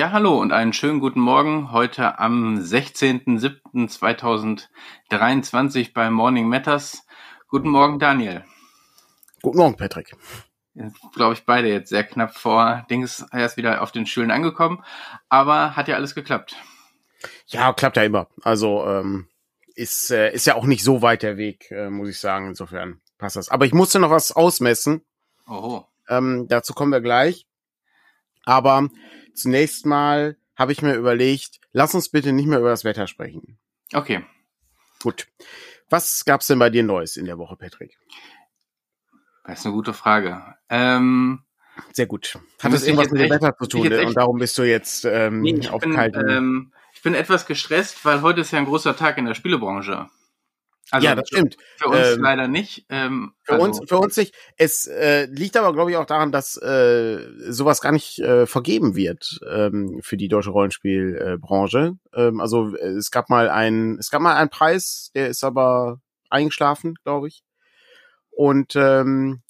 Ja, hallo und einen schönen guten Morgen heute am 16.07.2023 bei Morning Matters. Guten Morgen, Daniel. Guten Morgen, Patrick. Glaube ich, beide jetzt sehr knapp vor Dings erst wieder auf den Schulen angekommen, aber hat ja alles geklappt. Ja, klappt ja immer. Also ähm, ist, äh, ist ja auch nicht so weit der Weg, äh, muss ich sagen. Insofern passt das. Aber ich musste noch was ausmessen. Oho. Ähm, dazu kommen wir gleich. Aber zunächst mal habe ich mir überlegt, lass uns bitte nicht mehr über das Wetter sprechen. Okay. Gut. Was gab's denn bei dir Neues in der Woche, Patrick? Das ist eine gute Frage. Ähm, Sehr gut. Hat das irgendwas mit dem Wetter zu tun? Ne? Und darum bist du jetzt ähm, nee, auf bin, kalten... Ähm, ich bin etwas gestresst, weil heute ist ja ein großer Tag in der Spielebranche. Also ja, das stimmt. Für uns ähm, leider nicht. Ähm, für also uns, für uns nicht. Es äh, liegt aber, glaube ich, auch daran, dass äh, sowas gar nicht äh, vergeben wird ähm, für die deutsche Rollenspielbranche. Äh, ähm, also es gab mal ein, es gab mal einen Preis, der ist aber eingeschlafen, glaube ich. Und ähm,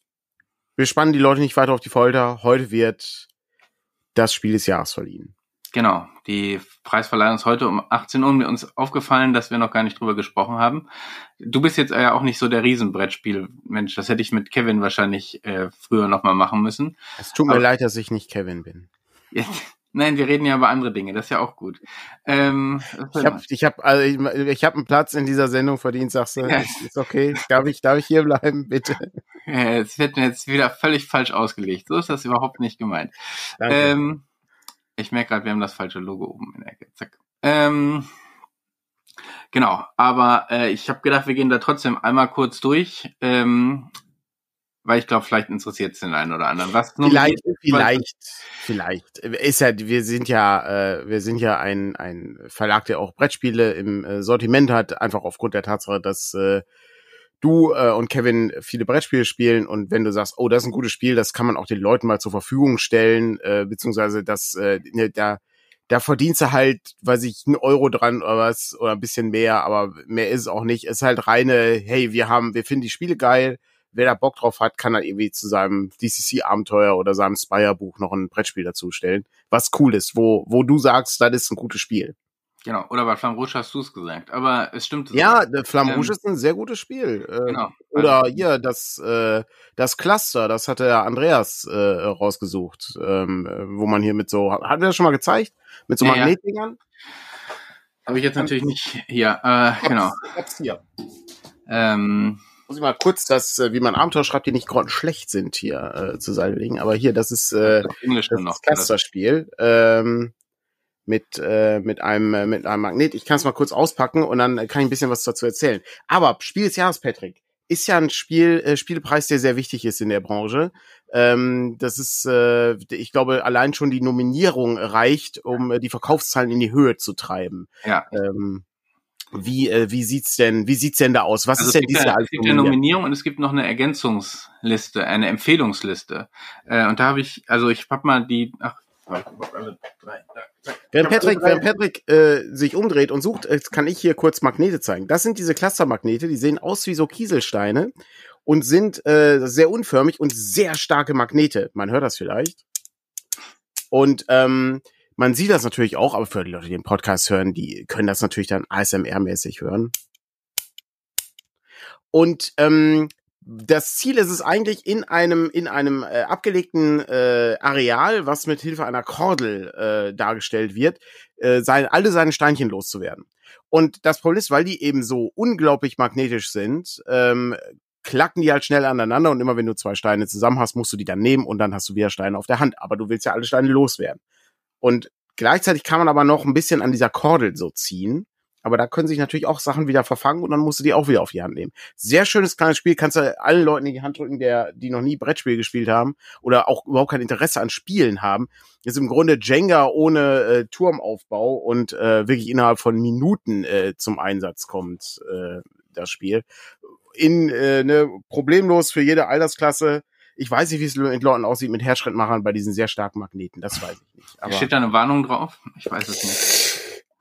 wir spannen die Leute nicht weiter auf die Folter. Heute wird das Spiel des Jahres verliehen. Genau, die Preisverleihung ist heute um 18 Uhr mir uns aufgefallen, dass wir noch gar nicht drüber gesprochen haben. Du bist jetzt ja auch nicht so der Riesenbrettspiel-Mensch. Das hätte ich mit Kevin wahrscheinlich äh, früher nochmal machen müssen. Es tut mir Aber, leid, dass ich nicht Kevin bin. Jetzt, nein, wir reden ja über andere Dinge. Das ist ja auch gut. Ähm, ich habe ich hab, also ich, ich hab einen Platz in dieser Sendung verdient, sagst du. Ja. Ist okay. Darf ich, darf ich hier bleiben, bitte? Es wird mir jetzt wieder völlig falsch ausgelegt. So ist das überhaupt nicht gemeint. Danke. Ähm, ich merke gerade, wir haben das falsche Logo oben in der Ecke. Zack. Ähm, genau, aber äh, ich habe gedacht, wir gehen da trotzdem einmal kurz durch, ähm, weil ich glaube, vielleicht interessiert es den einen oder anderen. Was vielleicht, vielleicht, vielleicht. Ist ja, wir sind ja, äh, wir sind ja ein ein Verlag, der auch Brettspiele im äh, Sortiment hat, einfach aufgrund der Tatsache, dass äh, du äh, und Kevin viele Brettspiele spielen und wenn du sagst, oh, das ist ein gutes Spiel, das kann man auch den Leuten mal zur Verfügung stellen, äh, beziehungsweise das, äh, ne, da, da verdienst du halt, weiß ich, einen Euro dran oder was, oder ein bisschen mehr, aber mehr ist es auch nicht. Es ist halt reine, hey, wir haben, wir finden die Spiele geil, wer da Bock drauf hat, kann dann irgendwie zu seinem DCC-Abenteuer oder seinem Spire-Buch noch ein Brettspiel dazu stellen, was cool ist, wo, wo du sagst, das ist ein gutes Spiel. Genau, oder bei Flamme Rouge hast du es gesagt, aber es stimmt. Ja, Flamme Rouge ähm, ist ein sehr gutes Spiel. Äh, genau. Oder also, hier, das, äh, das Cluster, das hatte ja Andreas äh, rausgesucht, ähm, wo man hier mit so, hat er das schon mal gezeigt? Mit so ja, Magnetdingern? Ja. Habe ich jetzt natürlich nicht hier, äh, genau. Ich hab's hier. Ähm, muss ich mal kurz das, äh, wie man Abenteuer schreibt, die nicht schlecht sind, hier äh, zur Seite legen. Aber hier, das ist äh, das noch, Cluster-Spiel. Ähm, mit, äh, mit, einem, äh, mit einem Magnet. Ich kann es mal kurz auspacken und dann kann ich ein bisschen was dazu erzählen. Aber Spiel des Jahres, Patrick, ist ja ein Spiel, äh, Spielpreis, der sehr wichtig ist in der Branche. Ähm, das ist, äh, ich glaube, allein schon die Nominierung reicht, um äh, die Verkaufszahlen in die Höhe zu treiben. Ja. Ähm, wie, äh, wie sieht's denn, wie sieht's denn da aus? Was also ist denn dieses Jahr? Es gibt eine Nominierung und es gibt noch eine Ergänzungsliste, eine Empfehlungsliste. Äh, und da habe ich, also ich habe mal die, ach, Während Patrick, während Patrick äh, sich umdreht und sucht, äh, kann ich hier kurz Magnete zeigen. Das sind diese Clustermagnete, die sehen aus wie so Kieselsteine und sind äh, sehr unförmig und sehr starke Magnete. Man hört das vielleicht. Und ähm, man sieht das natürlich auch, aber für die Leute, die den Podcast hören, die können das natürlich dann ASMR-mäßig hören. Und ähm, das Ziel ist es eigentlich in einem in einem äh, abgelegten äh, Areal, was mit Hilfe einer Kordel äh, dargestellt wird, äh, sein, alle seine Steinchen loszuwerden. Und das Problem ist, weil die eben so unglaublich magnetisch sind, ähm, klacken die halt schnell aneinander und immer wenn du zwei Steine zusammen hast, musst du die dann nehmen und dann hast du wieder Steine auf der Hand. Aber du willst ja alle Steine loswerden. Und gleichzeitig kann man aber noch ein bisschen an dieser Kordel so ziehen. Aber da können sich natürlich auch Sachen wieder verfangen und dann musst du die auch wieder auf die Hand nehmen. Sehr schönes kleines Spiel, kannst du allen Leuten in die Hand drücken, der, die noch nie Brettspiel gespielt haben oder auch überhaupt kein Interesse an Spielen haben. ist im Grunde Jenga ohne äh, Turmaufbau und äh, wirklich innerhalb von Minuten äh, zum Einsatz kommt äh, das Spiel. In äh, ne, problemlos für jede Altersklasse. Ich weiß nicht, wie es mit Leuten aussieht mit Herzschrittmachern bei diesen sehr starken Magneten. Das weiß ich nicht. Aber Steht da eine Warnung drauf? Ich weiß es nicht.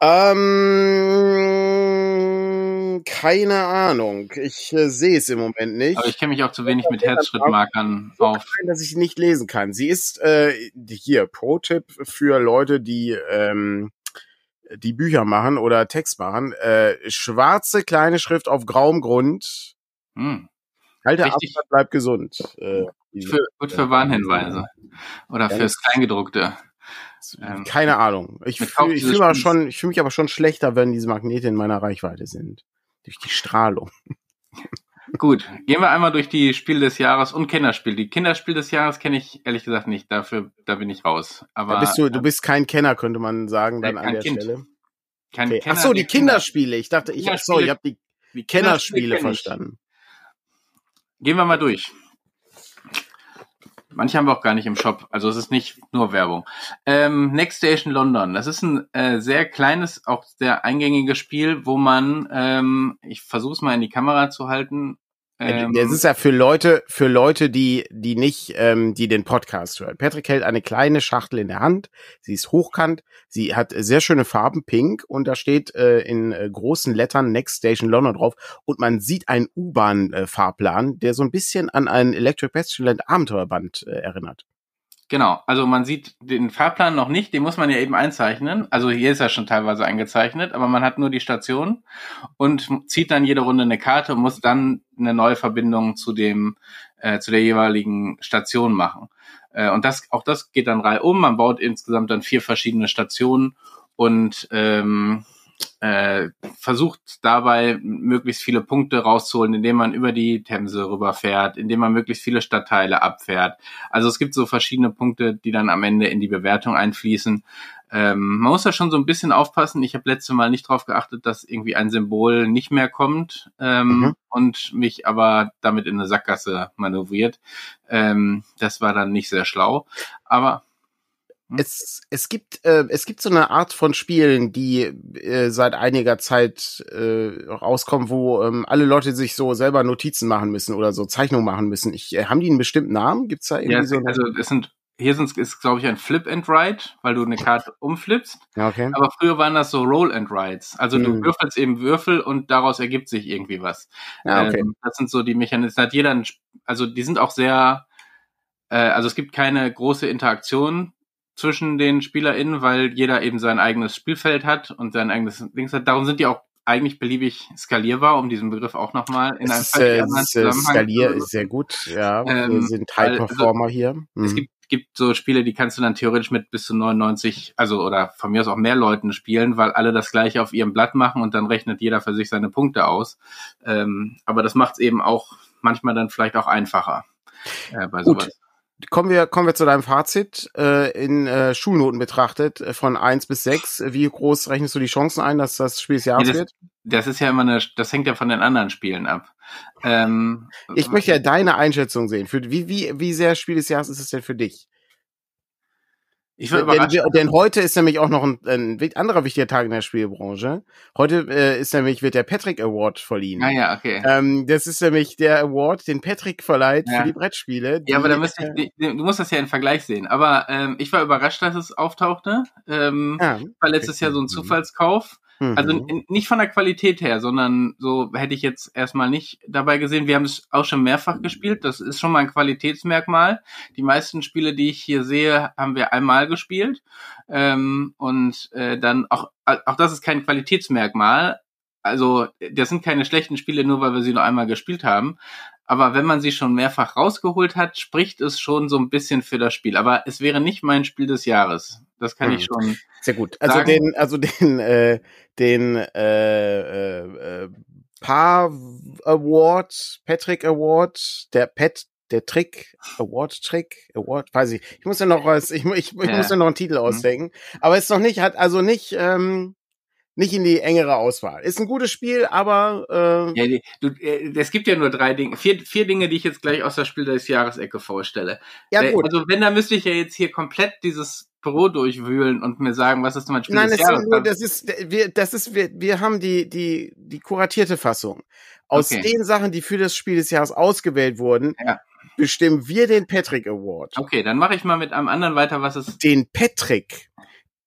Ähm, keine Ahnung. Ich äh, sehe es im Moment nicht. Aber ich kenne mich auch zu wenig mit Herzschrittmarkern so auf. Klein, dass ich nicht lesen kann. Sie ist äh, hier Pro-Tipp für Leute, die ähm, die Bücher machen oder Text machen. Äh, schwarze kleine Schrift auf grauem Grund. Hm. Halte Richtig. Abstand, bleib gesund. Äh, für, gut für Warnhinweise. Oder fürs Kleingedruckte. Ähm, Keine Ahnung. Ich fühle ich fühl schon, ich fühle mich aber schon schlechter, wenn diese Magnete in meiner Reichweite sind. Durch die Strahlung. Gut, gehen wir einmal durch die Spiele des Jahres und Kennerspiel. Die Kinderspiel des Jahres kenne ich ehrlich gesagt nicht. Dafür, da bin ich raus. Aber da bist du, du bist kein Kenner, könnte man sagen, dann an der kind. Stelle. Kein okay. Kenner, Ach so, die Kinderspiele. Ich dachte, ich, ach so, ich habe die, die Kennerspiele, Kennerspiele verstanden. Gehen wir mal durch. Manche haben wir auch gar nicht im Shop, also es ist nicht nur Werbung. Ähm, Next Station London, das ist ein äh, sehr kleines, auch sehr eingängiges Spiel, wo man, ähm, ich versuche es mal in die Kamera zu halten, ähm, das ist ja für Leute, für Leute, die, die nicht, ähm, die den Podcast hören. Patrick hält eine kleine Schachtel in der Hand. Sie ist hochkant. Sie hat sehr schöne Farben, pink. Und da steht äh, in äh, großen Lettern Next Station London drauf. Und man sieht einen U-Bahn-Fahrplan, äh, der so ein bisschen an ein Electric Bastionland Abenteuerband äh, erinnert. Genau, also man sieht den Fahrplan noch nicht, den muss man ja eben einzeichnen. Also hier ist er schon teilweise eingezeichnet, aber man hat nur die Station und zieht dann jede Runde eine Karte und muss dann eine neue Verbindung zu dem äh, zu der jeweiligen Station machen. Äh, und das auch das geht dann reihum. Man baut insgesamt dann vier verschiedene Stationen und ähm, äh, versucht dabei möglichst viele Punkte rauszuholen, indem man über die Themse rüberfährt, indem man möglichst viele Stadtteile abfährt. Also es gibt so verschiedene Punkte, die dann am Ende in die Bewertung einfließen. Ähm, man muss da schon so ein bisschen aufpassen. Ich habe letzte Mal nicht darauf geachtet, dass irgendwie ein Symbol nicht mehr kommt ähm, mhm. und mich aber damit in eine Sackgasse manövriert. Ähm, das war dann nicht sehr schlau. Aber? Es, es gibt äh, es gibt so eine Art von Spielen, die äh, seit einiger Zeit äh, rauskommen, wo ähm, alle Leute sich so selber Notizen machen müssen oder so Zeichnungen machen müssen. Ich, äh, haben die einen bestimmten Namen? Gibt's da irgendwie ja, so? Also es sind hier sind ist glaube ich ein Flip and Write, weil du eine Karte umflippst. Okay. Aber früher waren das so Roll and Writes. Also mhm. du hm. würfelst eben Würfel und daraus ergibt sich irgendwie was. Ja, okay. Ähm, das sind so die Mechanismen. Hat jeder, ein, also die sind auch sehr, äh, also es gibt keine große Interaktion zwischen den SpielerInnen, weil jeder eben sein eigenes Spielfeld hat und sein eigenes Dings hat. Darum sind die auch eigentlich beliebig skalierbar, um diesen Begriff auch nochmal in einem äh, äh, Skalier ist sehr gut, ja. Ähm, wir sind High Performer also, hier. Mhm. Es gibt, gibt so Spiele, die kannst du dann theoretisch mit bis zu 99, also oder von mir aus auch mehr Leuten spielen, weil alle das gleiche auf ihrem Blatt machen und dann rechnet jeder für sich seine Punkte aus. Ähm, aber das macht es eben auch manchmal dann vielleicht auch einfacher äh, bei Gut. sowas kommen wir, kommen wir zu deinem Fazit. Äh, in äh, Schulnoten betrachtet, äh, von eins bis sechs wie groß rechnest du die Chancen ein, dass das Spiel des Jahres ja, das, wird? Das ist ja immer eine, das hängt ja von den anderen Spielen ab. Ähm, ich möchte ja deine Einschätzung sehen. Für, wie, wie, wie sehr Spiel des Jahres ist es denn für dich? Ich war überrascht. Denn, denn, heute ist nämlich auch noch ein, ein, anderer wichtiger Tag in der Spielbranche. Heute äh, ist nämlich wird der Patrick Award verliehen. Ah ja, okay. Ähm, das ist nämlich der Award, den Patrick verleiht ja. für die Brettspiele. Die, ja, aber da müsst ich, du musst das ja in Vergleich sehen. Aber ähm, ich war überrascht, dass es auftauchte. Ähm, ja, war letztes. Jahr so ein Zufallskauf. Also mhm. nicht von der Qualität her, sondern so hätte ich jetzt erstmal nicht dabei gesehen. Wir haben es auch schon mehrfach gespielt. Das ist schon mal ein Qualitätsmerkmal. Die meisten Spiele, die ich hier sehe, haben wir einmal gespielt. Ähm, und äh, dann auch, auch das ist kein Qualitätsmerkmal. Also das sind keine schlechten Spiele, nur weil wir sie nur einmal gespielt haben. Aber wenn man sie schon mehrfach rausgeholt hat, spricht es schon so ein bisschen für das Spiel. Aber es wäre nicht mein Spiel des Jahres. Das kann hm. ich schon. Sehr gut. Also sagen. den, also den, äh, den äh, äh, äh, Paar Award, Patrick Award, der Pet, der Trick, Award Trick, Award, weiß ich. Ich muss ja noch was, ich, ich, ich ja. muss ja noch einen Titel mhm. ausdenken. Aber ist noch nicht, hat also nicht, ähm, nicht in die engere Auswahl. Ist ein gutes Spiel, aber äh, ja, du, äh, es gibt ja nur drei Dinge, vier, vier Dinge, die ich jetzt gleich aus der Spiel des Jahres Ecke vorstelle. Ja, äh, gut. Also wenn, dann müsste ich ja jetzt hier komplett dieses Büro durchwühlen und mir sagen, was ist mein Spiel Nein, des Jahres? Nein, das ist wir, das ist wir, wir haben die die die kuratierte Fassung. Aus okay. den Sachen, die für das Spiel des Jahres ausgewählt wurden, ja. bestimmen wir den Patrick Award. Okay, dann mache ich mal mit einem anderen weiter, was ist. Den Patrick.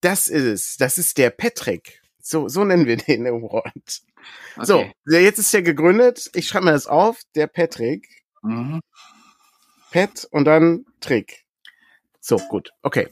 Das ist es. Das ist der Patrick. So, so nennen wir den Award. Okay. So, jetzt ist er gegründet. Ich schreibe mir das auf. Der Patrick. Mhm. Pet und dann Trick. So, gut. Okay.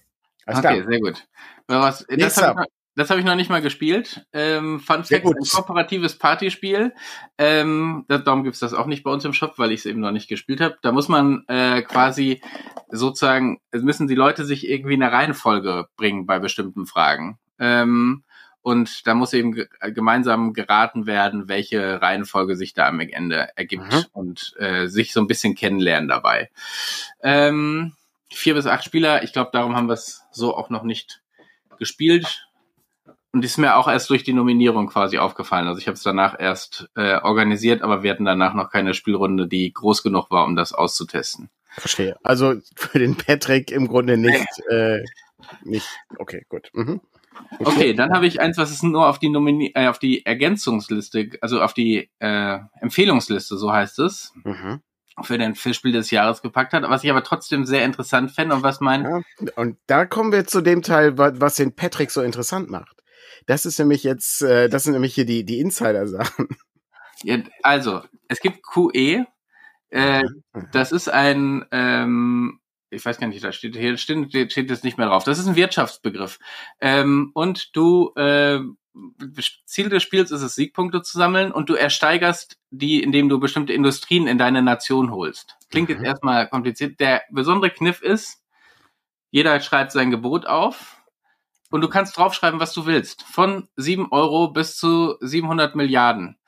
Alles okay, klar. sehr gut. Was, das habe ich, hab ich, noch nicht mal gespielt. Ähm, Fun Fact, ein kooperatives Partyspiel. Ähm, darum gibt's das auch nicht bei uns im Shop, weil ich es eben noch nicht gespielt habe. Da muss man äh, quasi sozusagen, müssen die Leute sich irgendwie eine Reihenfolge bringen bei bestimmten Fragen. Ähm, und da muss eben gemeinsam geraten werden, welche Reihenfolge sich da am Ende ergibt mhm. und äh, sich so ein bisschen kennenlernen dabei. Ähm, vier bis acht Spieler, ich glaube, darum haben wir es so auch noch nicht gespielt. Und ist mir auch erst durch die Nominierung quasi aufgefallen. Also ich habe es danach erst äh, organisiert, aber wir hatten danach noch keine Spielrunde, die groß genug war, um das auszutesten. Verstehe. Also für den Patrick im Grunde nicht. äh, nicht. Okay, gut. Mhm. Okay, dann habe ich eins, was es nur auf die Nomini äh, auf die Ergänzungsliste, also auf die äh, Empfehlungsliste, so heißt es, mhm. für den Fischspiel des Jahres gepackt hat, was ich aber trotzdem sehr interessant fände und was mein ja, und da kommen wir zu dem Teil, was den Patrick so interessant macht. Das ist nämlich jetzt, äh, das sind nämlich hier die die Insider-Sachen. Ja, also es gibt QE. Äh, mhm. das ist ein ähm, ich weiß gar nicht, da steht hier steht, steht jetzt nicht mehr drauf. Das ist ein Wirtschaftsbegriff. Ähm, und du äh, Ziel des Spiels ist es, Siegpunkte zu sammeln und du ersteigerst die, indem du bestimmte Industrien in deine Nation holst. Klingt mhm. jetzt erstmal kompliziert. Der besondere Kniff ist, jeder schreibt sein Gebot auf und du kannst draufschreiben, was du willst. Von sieben Euro bis zu 700 Milliarden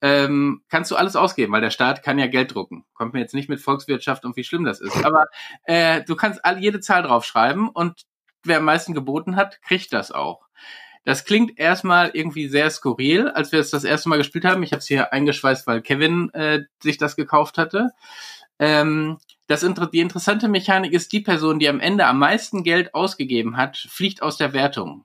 ähm, kannst du alles ausgeben, weil der Staat kann ja Geld drucken. Kommt mir jetzt nicht mit Volkswirtschaft und wie schlimm das ist. Aber äh, du kannst all, jede Zahl draufschreiben und wer am meisten geboten hat, kriegt das auch. Das klingt erstmal irgendwie sehr skurril, als wir es das erste Mal gespielt haben. Ich habe es hier eingeschweißt, weil Kevin äh, sich das gekauft hatte. Ähm, das, die interessante Mechanik ist, die Person, die am Ende am meisten Geld ausgegeben hat, fliegt aus der Wertung.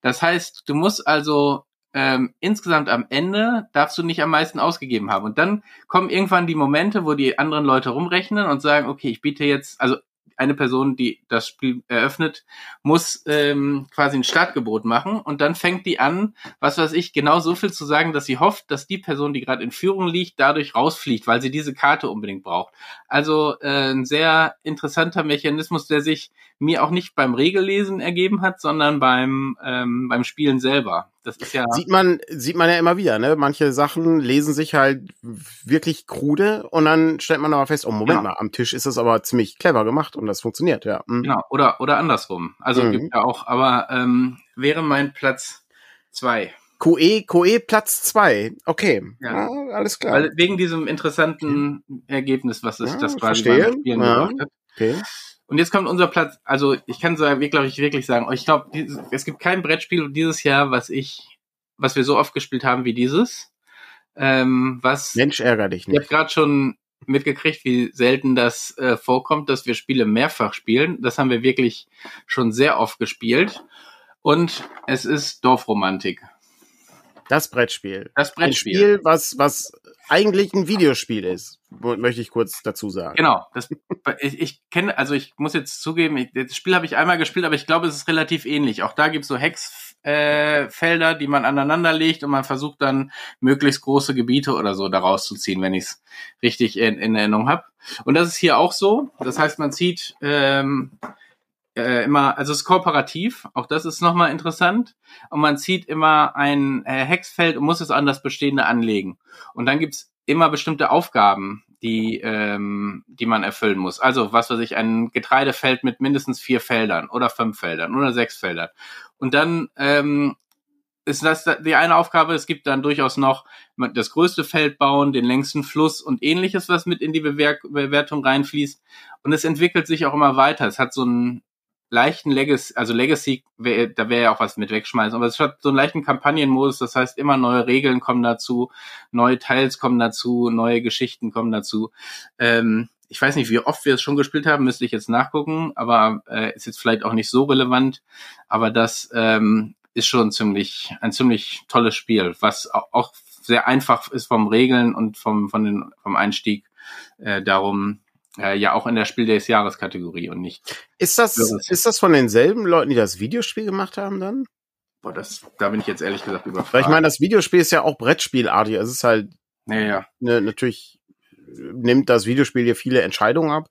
Das heißt, du musst also ähm, insgesamt am Ende darfst du nicht am meisten ausgegeben haben. Und dann kommen irgendwann die Momente, wo die anderen Leute rumrechnen und sagen, okay, ich biete jetzt, also eine Person, die das Spiel eröffnet, muss ähm, quasi ein Startgebot machen und dann fängt die an, was weiß ich, genau so viel zu sagen, dass sie hofft, dass die Person, die gerade in Führung liegt, dadurch rausfliegt, weil sie diese Karte unbedingt braucht. Also äh, ein sehr interessanter Mechanismus, der sich mir auch nicht beim Regellesen ergeben hat, sondern beim ähm, beim Spielen selber. Das ist ja sieht man sieht man ja immer wieder, ne? Manche Sachen lesen sich halt wirklich krude und dann stellt man aber fest, oh Moment ja. mal, am Tisch ist es aber ziemlich clever gemacht und das funktioniert, ja. Mhm. Genau, oder oder andersrum. Also mhm. gibt ja auch, aber ähm, wäre mein Platz zwei. QE, QE Platz zwei. Okay, ja. ja alles klar. Weil wegen diesem interessanten Ergebnis, was es ja, das quasi beim Spielen ja. gebracht hat. Okay. Und jetzt kommt unser Platz, also ich kann so glaube ich wirklich sagen, ich glaube, es gibt kein Brettspiel dieses Jahr, was ich, was wir so oft gespielt haben wie dieses. Ähm, was Mensch ärger dich nicht. Ich habe gerade schon mitgekriegt, wie selten das äh, vorkommt, dass wir Spiele mehrfach spielen. Das haben wir wirklich schon sehr oft gespielt. Und es ist Dorfromantik. Das Brettspiel. Das Brettspiel. Ein Spiel, was, was eigentlich ein Videospiel ist, möchte ich kurz dazu sagen. Genau. Das, ich, ich kenne, also ich muss jetzt zugeben, ich, das Spiel habe ich einmal gespielt, aber ich glaube, es ist relativ ähnlich. Auch da gibt es so Hexfelder, äh, die man aneinander legt und man versucht dann möglichst große Gebiete oder so daraus zu ziehen, wenn ich es richtig in, in Erinnerung habe. Und das ist hier auch so. Das heißt, man zieht ähm, äh, immer, also es ist kooperativ, auch das ist nochmal interessant. Und man zieht immer ein äh, Hexfeld und muss es an das Bestehende anlegen. Und dann gibt's immer bestimmte Aufgaben, die, ähm, die man erfüllen muss. Also, was weiß ich, ein Getreidefeld mit mindestens vier Feldern oder fünf Feldern oder sechs Feldern. Und dann ähm, ist das die eine Aufgabe. Es gibt dann durchaus noch das größte Feld bauen, den längsten Fluss und ähnliches, was mit in die Bewer Bewertung reinfließt. Und es entwickelt sich auch immer weiter. Es hat so ein leichten Legacy, also Legacy, wär, da wäre ja auch was mit wegschmeißen, aber es hat so einen leichten Kampagnenmodus, das heißt immer neue Regeln kommen dazu, neue Teils kommen dazu, neue Geschichten kommen dazu. Ähm, ich weiß nicht, wie oft wir es schon gespielt haben, müsste ich jetzt nachgucken, aber äh, ist jetzt vielleicht auch nicht so relevant, aber das ähm, ist schon ziemlich ein ziemlich tolles Spiel, was auch, sehr einfach ist vom Regeln und vom von den vom Einstieg. Äh, darum äh, ja auch in der Spiel des Jahres Kategorie und nicht. Ist das, ist das von denselben Leuten, die das Videospiel gemacht haben dann? Boah, das, da bin ich jetzt ehrlich gesagt überfragt. Weil ich meine, das Videospiel ist ja auch Brettspielartig. Es ist halt ja, ja. Ne, natürlich nimmt das Videospiel hier viele Entscheidungen ab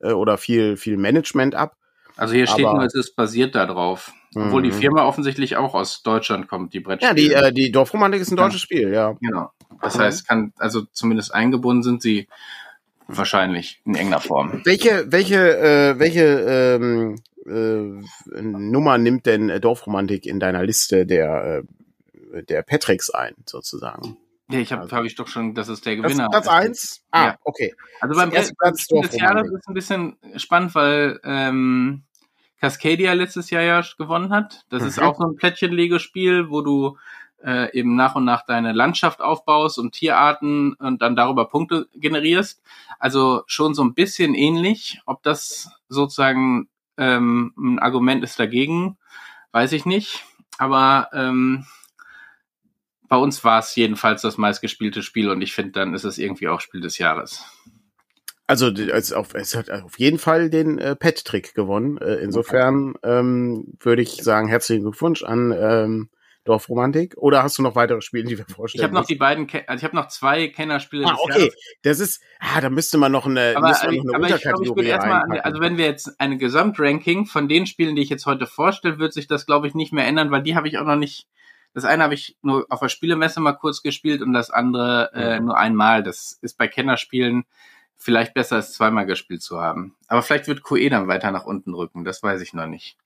äh, oder viel, viel Management ab. Also hier steht nur, es ist basiert darauf. Obwohl die mhm. Firma offensichtlich auch aus Deutschland kommt, die Brettspiele. Ja, die, äh, die Dorfromantik ist ein deutsches ja. Spiel, ja. Genau. Das mhm. heißt, kann, also zumindest eingebunden sind sie wahrscheinlich in irgendeiner Form. Welche, welche, äh, welche ähm, äh, Nummer nimmt denn Dorfromantik in deiner Liste der, äh, der Patricks ein, sozusagen? Ja, ich habe also, hab ich doch schon, das ist der Gewinner. Platz eins. Ah, ja. okay. Also beim ersten Platz des Jahres ist ein bisschen spannend, weil ähm, Cascadia letztes Jahr ja gewonnen hat. Das mhm. ist auch so ein Plättchenlegespiel, wo du äh, eben nach und nach deine Landschaft aufbaust und Tierarten und dann darüber Punkte generierst. Also schon so ein bisschen ähnlich. Ob das sozusagen ähm, ein Argument ist dagegen, weiß ich nicht. Aber ähm, bei uns war es jedenfalls das meistgespielte Spiel und ich finde, dann ist es irgendwie auch Spiel des Jahres. Also es, auf, es hat auf jeden Fall den äh, Pet-Trick gewonnen. Äh, insofern ähm, würde ich sagen, herzlichen Glückwunsch an ähm, Dorfromantik. Oder hast du noch weitere Spiele, die wir vorstellen? Ich habe noch die beiden, also ich habe noch zwei Kennerspiele. Ah, okay. Jahres. Das ist, ah, da müsste man noch eine, aber, müsste man noch eine aber Unterkategorie ich glaub, ich erstmal, Also wenn wir jetzt eine Gesamtranking von den Spielen, die ich jetzt heute vorstelle, wird sich das, glaube ich, nicht mehr ändern, weil die habe ich auch noch nicht das eine habe ich nur auf der Spielemesse mal kurz gespielt und das andere äh, nur einmal. Das ist bei Kennerspielen vielleicht besser als zweimal gespielt zu haben. Aber vielleicht wird QE dann weiter nach unten rücken, das weiß ich noch nicht.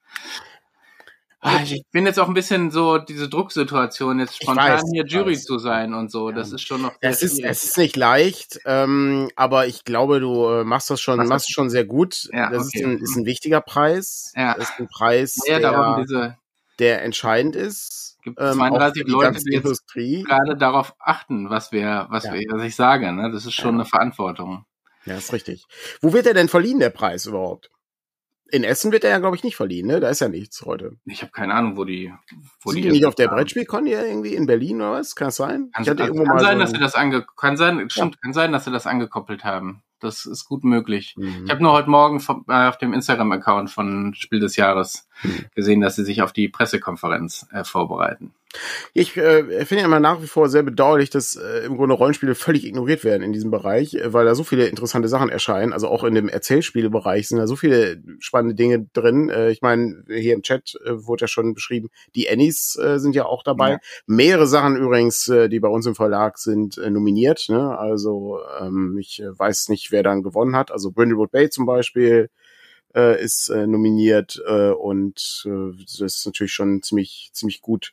Ah, ich bin jetzt auch ein bisschen so diese Drucksituation, jetzt spontan weiß, hier Jury zu sein und so. Das ist schon noch. Es ist, es ist nicht leicht, ähm, aber ich glaube, du äh, machst das schon, machst schon sehr gut. Ja, das okay. ist, ein, ist ein wichtiger Preis. Ja. Das ist ein Preis, ja, der, der entscheidend ist gibt ähm, 32 Leute, die jetzt Industrie. gerade darauf achten, was wir, was ja. wir, was ich sage. Ne? Das ist schon ja. eine Verantwortung. Ja, ist richtig. Wo wird er denn verliehen, der Preis überhaupt? In Essen wird er ja, glaube ich, nicht verliehen, ne? Da ist ja nichts heute. Ich habe keine Ahnung, wo die. Wo Sind die, die nicht auf der Brettspielkon hier irgendwie in Berlin oder was? Kann das sein? Kann, kann mal sein, so dass sie das ange kann sein, stimmt, ja. kann sein, dass sie das angekoppelt haben. Das ist gut möglich. Mhm. Ich habe nur heute Morgen vom, äh, auf dem Instagram-Account von Spiel des Jahres mhm. gesehen, dass sie sich auf die Pressekonferenz äh, vorbereiten. Ich äh, finde ja immer nach wie vor sehr bedauerlich, dass äh, im Grunde Rollenspiele völlig ignoriert werden in diesem Bereich, äh, weil da so viele interessante Sachen erscheinen. Also auch in dem Erzählspielbereich sind da so viele spannende Dinge drin. Äh, ich meine, hier im Chat äh, wurde ja schon beschrieben, die Annies äh, sind ja auch dabei. Ja. Mehrere Sachen übrigens, äh, die bei uns im Verlag sind, äh, nominiert. Ne? Also ähm, ich äh, weiß nicht, wer dann gewonnen hat. Also Brindlewood Bay zum Beispiel äh, ist äh, nominiert äh, und äh, das ist natürlich schon ziemlich ziemlich gut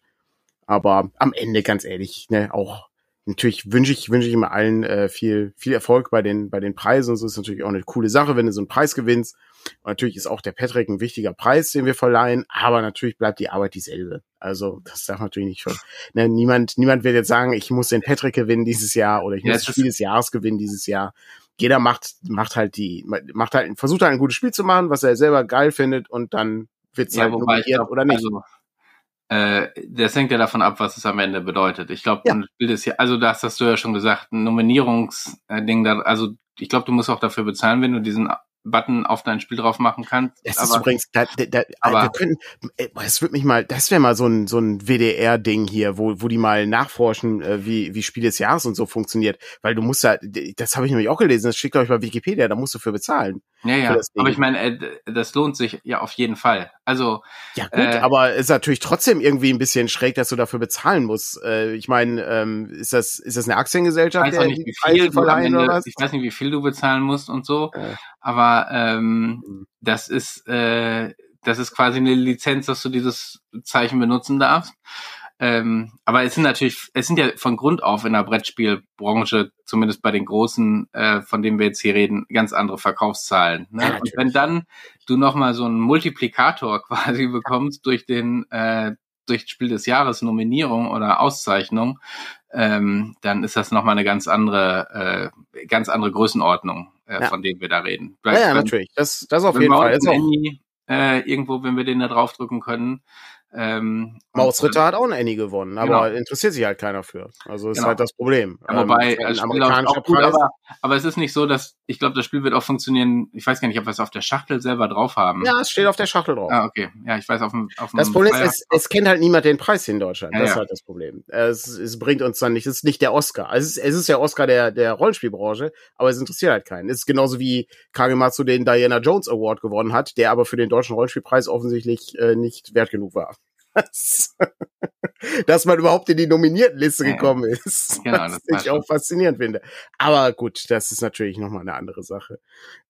aber am Ende, ganz ehrlich, ne, auch natürlich wünsche ich, wünsche ich immer allen äh, viel, viel Erfolg bei den, bei den Preisen. Und so ist natürlich auch eine coole Sache, wenn du so einen Preis gewinnst. Und natürlich ist auch der Patrick ein wichtiger Preis, den wir verleihen, aber natürlich bleibt die Arbeit dieselbe. Also das darf natürlich nicht schon. Ne, niemand, niemand wird jetzt sagen, ich muss den Patrick gewinnen dieses Jahr oder ich muss das Spiel des Jahres gewinnen dieses Jahr. Jeder macht, macht halt die, macht halt, versucht halt ein gutes Spiel zu machen, was er selber geil findet und dann wird es ja, halt nominiert oder nicht. Also äh, das hängt ja davon ab, was es am Ende bedeutet. Ich glaube, ja. ein Spiel ist ja, also das hast du ja schon gesagt, ein Nominierungsding da, also ich glaube, du musst auch dafür bezahlen, wenn du diesen Button auf dein Spiel drauf machen kannst. Das aber, ist übrigens, da, da, da, aber, wir können, es wird mich mal, das wäre mal so ein, so ein WDR-Ding hier, wo, wo die mal nachforschen, äh, wie, wie Spiel des Jahres und so funktioniert. Weil du musst ja, das habe ich nämlich auch gelesen, das steht, glaube ich, bei Wikipedia, da musst du für bezahlen. Ja, ja. Aber ich meine, äh, das lohnt sich ja auf jeden Fall. Also. Ja, gut, äh, aber ist natürlich trotzdem irgendwie ein bisschen schräg, dass du dafür bezahlen musst. Äh, ich meine, ähm, ist das, ist das eine Aktiengesellschaft? Ich weiß, nicht, wie viel du Ende, ich weiß nicht, wie viel du bezahlen musst und so. Ja. Aber ähm, mhm. das ist, äh, das ist quasi eine Lizenz, dass du dieses Zeichen benutzen darfst. Ähm, aber es sind natürlich, es sind ja von Grund auf in der Brettspielbranche, zumindest bei den großen, äh, von denen wir jetzt hier reden, ganz andere Verkaufszahlen. Ne? Ja, und wenn dann du nochmal so einen Multiplikator quasi bekommst durch den, äh, durch Spiel des Jahres Nominierung oder Auszeichnung, ähm, dann ist das nochmal eine ganz andere, äh, ganz andere Größenordnung, äh, ja. von denen wir da reden. Vielleicht, ja, ja, natürlich. Das, das auf jeden Fall. Any, äh, irgendwo, wenn wir den da draufdrücken können, Ähm, Maus Ritter hat auch ein Annie gewonnen, aber genau. interessiert sich halt keiner für. Also ist genau. halt das Problem. Ja, wobei, ähm, ein amerikanischer gut, aber, aber es ist nicht so, dass ich glaube, das Spiel wird auch funktionieren. Ich weiß gar nicht, ob wir es auf der Schachtel selber drauf haben. Ja, es steht auf der Schachtel drauf. Ah, okay. Ja, ich weiß auf dem. Auf dem das Problem ist, es, es kennt halt niemand den Preis in Deutschland. Ja, das ist halt das Problem. Es, es bringt uns dann nicht. Es ist nicht der Oscar. Es ist, es ist der Oscar der der Rollenspielbranche, aber es interessiert halt keinen. Es ist genauso wie Kagematsu den Diana Jones Award gewonnen hat, der aber für den deutschen Rollenspielpreis offensichtlich äh, nicht wert genug war dass, dass man überhaupt in die Nominiertenliste gekommen ist. Genau, was ich auch faszinierend finde. Aber gut, das ist natürlich nochmal eine andere Sache.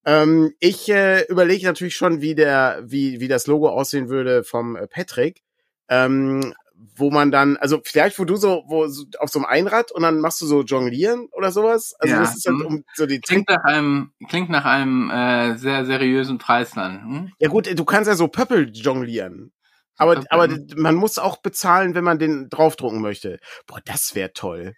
Ähm, ich äh, überlege natürlich schon, wie der, wie, wie das Logo aussehen würde vom äh, Patrick. Ähm, wo man dann, also vielleicht wo du so, wo so auf so einem Einrad und dann machst du so Jonglieren oder sowas. Also ja. das ist halt mhm. um so die klingt nach einem klingt nach einem äh, sehr seriösen Preis dann. Hm? Ja gut, du kannst ja so Pöppel jonglieren. Aber, aber man muss auch bezahlen, wenn man den draufdrucken möchte. Boah, das wäre toll.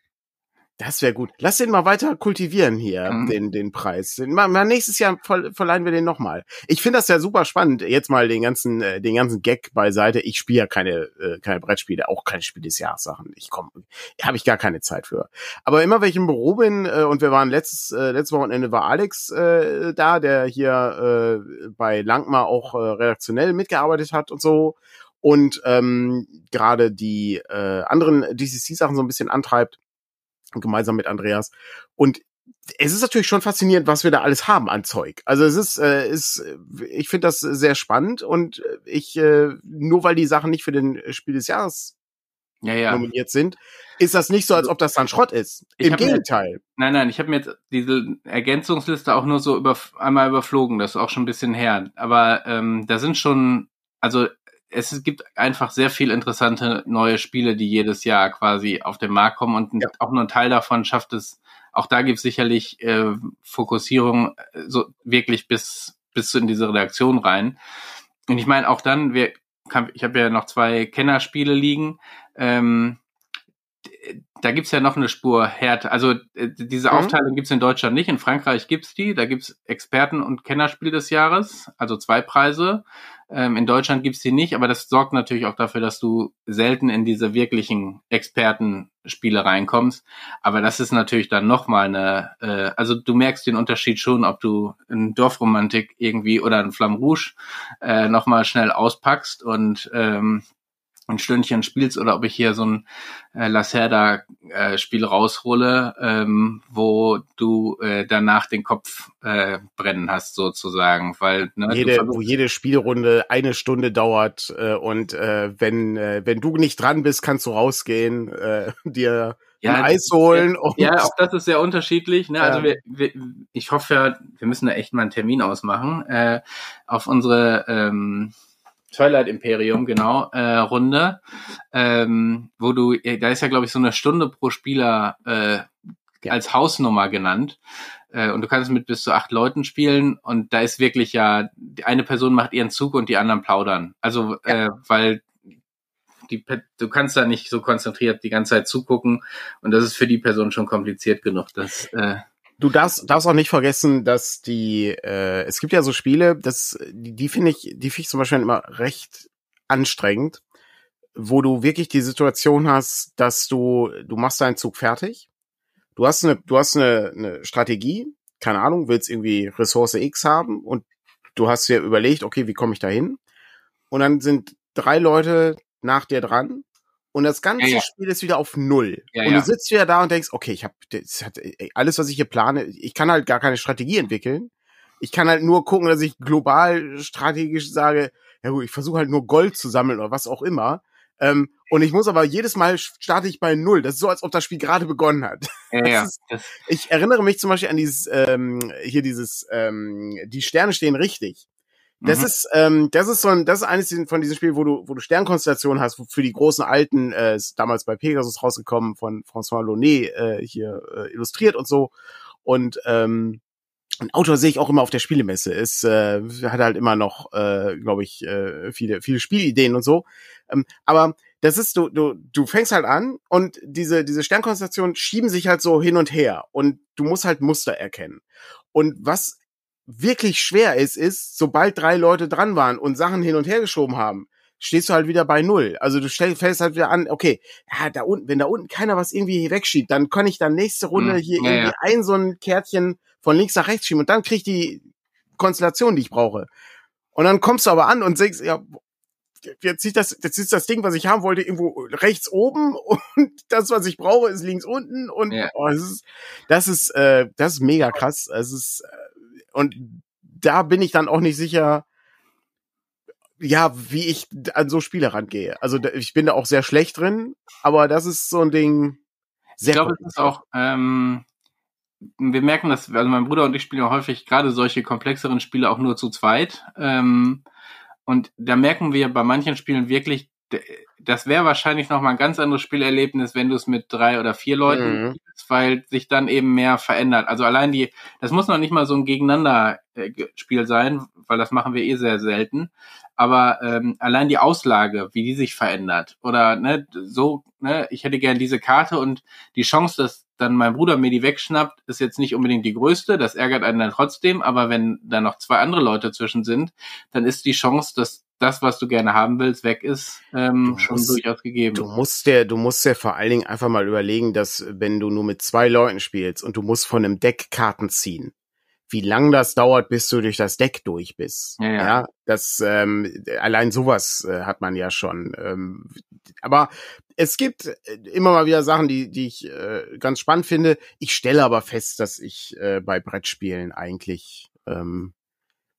Das wäre gut. Lass den mal weiter kultivieren hier, mhm. den, den Preis. Mal, mal nächstes Jahr verleihen wir den nochmal. Ich finde das ja super spannend. Jetzt mal den ganzen, äh, den ganzen Gag beiseite. Ich spiele ja keine, äh, keine Brettspiele, auch keine Spiel des Jahres Sachen. Ich komme, habe ich gar keine Zeit für. Aber immer wenn ich im Büro bin, äh, und wir waren letztes, äh, letztes Wochenende war Alex äh, da, der hier äh, bei Langmar auch äh, redaktionell mitgearbeitet hat und so und ähm, gerade die äh, anderen DCC-Sachen so ein bisschen antreibt, gemeinsam mit Andreas. Und es ist natürlich schon faszinierend, was wir da alles haben an Zeug. Also es ist, äh, ist ich finde das sehr spannend und ich, äh, nur weil die Sachen nicht für den Spiel des Jahres ja, ja. nominiert sind, ist das nicht so, als ob das dann Schrott ist. Ich Im Gegenteil. Mir, nein, nein, ich habe mir jetzt diese Ergänzungsliste auch nur so über, einmal überflogen, das ist auch schon ein bisschen her. Aber ähm, da sind schon, also es gibt einfach sehr viel interessante neue Spiele, die jedes Jahr quasi auf den Markt kommen und ja. auch nur ein Teil davon schafft es. Auch da gibt es sicherlich äh, Fokussierung äh, so wirklich bis bis in diese Redaktion rein. Und ich meine auch dann, wir, ich habe ja noch zwei Kennerspiele liegen. Ähm, da gibt's ja noch eine Spur Härte. Also äh, diese mhm. Aufteilung gibt's in Deutschland nicht. In Frankreich gibt's die. Da gibt's Experten- und Kennerspiel des Jahres, also zwei Preise. Ähm, in Deutschland gibt's die nicht, aber das sorgt natürlich auch dafür, dass du selten in diese wirklichen Expertenspiele reinkommst. Aber das ist natürlich dann nochmal eine, äh, also du merkst den Unterschied schon, ob du ein Dorfromantik irgendwie oder ein Flamme Rouge äh, nochmal schnell auspackst und ähm, ein Stündchen spielst oder ob ich hier so ein äh, Lacerda-Spiel äh, raushole, ähm, wo du äh, danach den Kopf äh, brennen hast sozusagen, weil ne, jede, wo jede Spielrunde eine Stunde dauert äh, und äh, wenn äh, wenn du nicht dran bist, kannst du rausgehen, äh, dir ja, ein Eis holen. Und ja, auch das ist sehr unterschiedlich. Ne? Also wir, wir, ich hoffe ja, wir müssen da echt mal einen Termin ausmachen äh, auf unsere ähm, Twilight Imperium, genau, äh, Runde, ähm, wo du, da ist ja, glaube ich, so eine Stunde pro Spieler äh, als Hausnummer genannt. Äh, und du kannst mit bis zu acht Leuten spielen und da ist wirklich ja, eine Person macht ihren Zug und die anderen plaudern. Also, ja. äh, weil die, du kannst da nicht so konzentriert die ganze Zeit zugucken und das ist für die Person schon kompliziert genug. Das, äh, Du darfst, darfst auch nicht vergessen, dass die, äh, es gibt ja so Spiele, das, die, die finde ich, die finde ich zum Beispiel immer recht anstrengend, wo du wirklich die Situation hast, dass du, du machst deinen Zug fertig, du hast eine, du hast eine, eine Strategie, keine Ahnung, willst irgendwie Ressource X haben und du hast dir überlegt, okay, wie komme ich da hin? Und dann sind drei Leute nach dir dran und das ganze ja, ja. Spiel ist wieder auf Null. Ja, und du sitzt wieder da und denkst, okay, ich habe alles, was ich hier plane, ich kann halt gar keine Strategie entwickeln. Ich kann halt nur gucken, dass ich global strategisch sage, ja gut, ich versuche halt nur Gold zu sammeln oder was auch immer. Ähm, und ich muss aber jedes Mal starte ich bei Null. Das ist so, als ob das Spiel gerade begonnen hat. Ist, ich erinnere mich zum Beispiel an dieses, ähm, hier dieses, ähm, die Sterne stehen richtig. Das mhm. ist, ähm, das ist so ein, das ist eines von diesen Spielen, wo du, wo du Sternkonstellationen hast, für die großen Alten, äh, ist damals bei Pegasus rausgekommen, von François Launay äh, hier äh, illustriert und so. Und ähm, ein Autor sehe ich auch immer auf der Spielemesse. Ist äh, hat halt immer noch, äh, glaube ich, äh, viele viele Spielideen und so. Ähm, aber das ist du du du fängst halt an und diese diese Sternkonstellationen schieben sich halt so hin und her und du musst halt Muster erkennen. Und was wirklich schwer ist, ist, sobald drei Leute dran waren und Sachen hin und her geschoben haben, stehst du halt wieder bei null. Also du fällst halt wieder an, okay, ja, da unten, wenn da unten keiner was irgendwie wegschiebt, dann kann ich dann nächste Runde hm, hier ja, irgendwie ja. ein so ein Kärtchen von links nach rechts schieben und dann krieg ich die Konstellation, die ich brauche. Und dann kommst du aber an und denkst, ja, jetzt sieht das, jetzt ist das Ding, was ich haben wollte, irgendwo rechts oben und das, was ich brauche, ist links unten und ja. oh, das ist, das ist, äh, das ist mega krass. Es ist, äh, und da bin ich dann auch nicht sicher, ja, wie ich an so Spiele rangehe. Also ich bin da auch sehr schlecht drin, aber das ist so ein Ding. Sehr ich glaube, es ist auch, ähm, wir merken das, also mein Bruder und ich spielen ja häufig gerade solche komplexeren Spiele auch nur zu zweit. Ähm, und da merken wir bei manchen Spielen wirklich, das wäre wahrscheinlich noch mal ein ganz anderes Spielerlebnis, wenn du es mit drei oder vier Leuten mhm. spielst, weil sich dann eben mehr verändert. Also allein die, das muss noch nicht mal so ein Gegeneinander-Spiel sein, weil das machen wir eh sehr selten. Aber ähm, allein die Auslage, wie die sich verändert, oder ne, so, ne, ich hätte gern diese Karte und die Chance, dass dann mein Bruder mir die wegschnappt, ist jetzt nicht unbedingt die größte. Das ärgert einen dann trotzdem. Aber wenn da noch zwei andere Leute zwischen sind, dann ist die Chance, dass das, was du gerne haben willst, weg ist, ähm, schon musst, durchaus gegeben. Du musst dir, du musst dir vor allen Dingen einfach mal überlegen, dass wenn du nur mit zwei Leuten spielst und du musst von einem Deck Karten ziehen, wie lang das dauert, bis du durch das Deck durch bist. Ja, ja. ja das ähm, allein sowas äh, hat man ja schon. Ähm, aber es gibt äh, immer mal wieder Sachen, die, die ich äh, ganz spannend finde. Ich stelle aber fest, dass ich äh, bei Brettspielen eigentlich, ähm,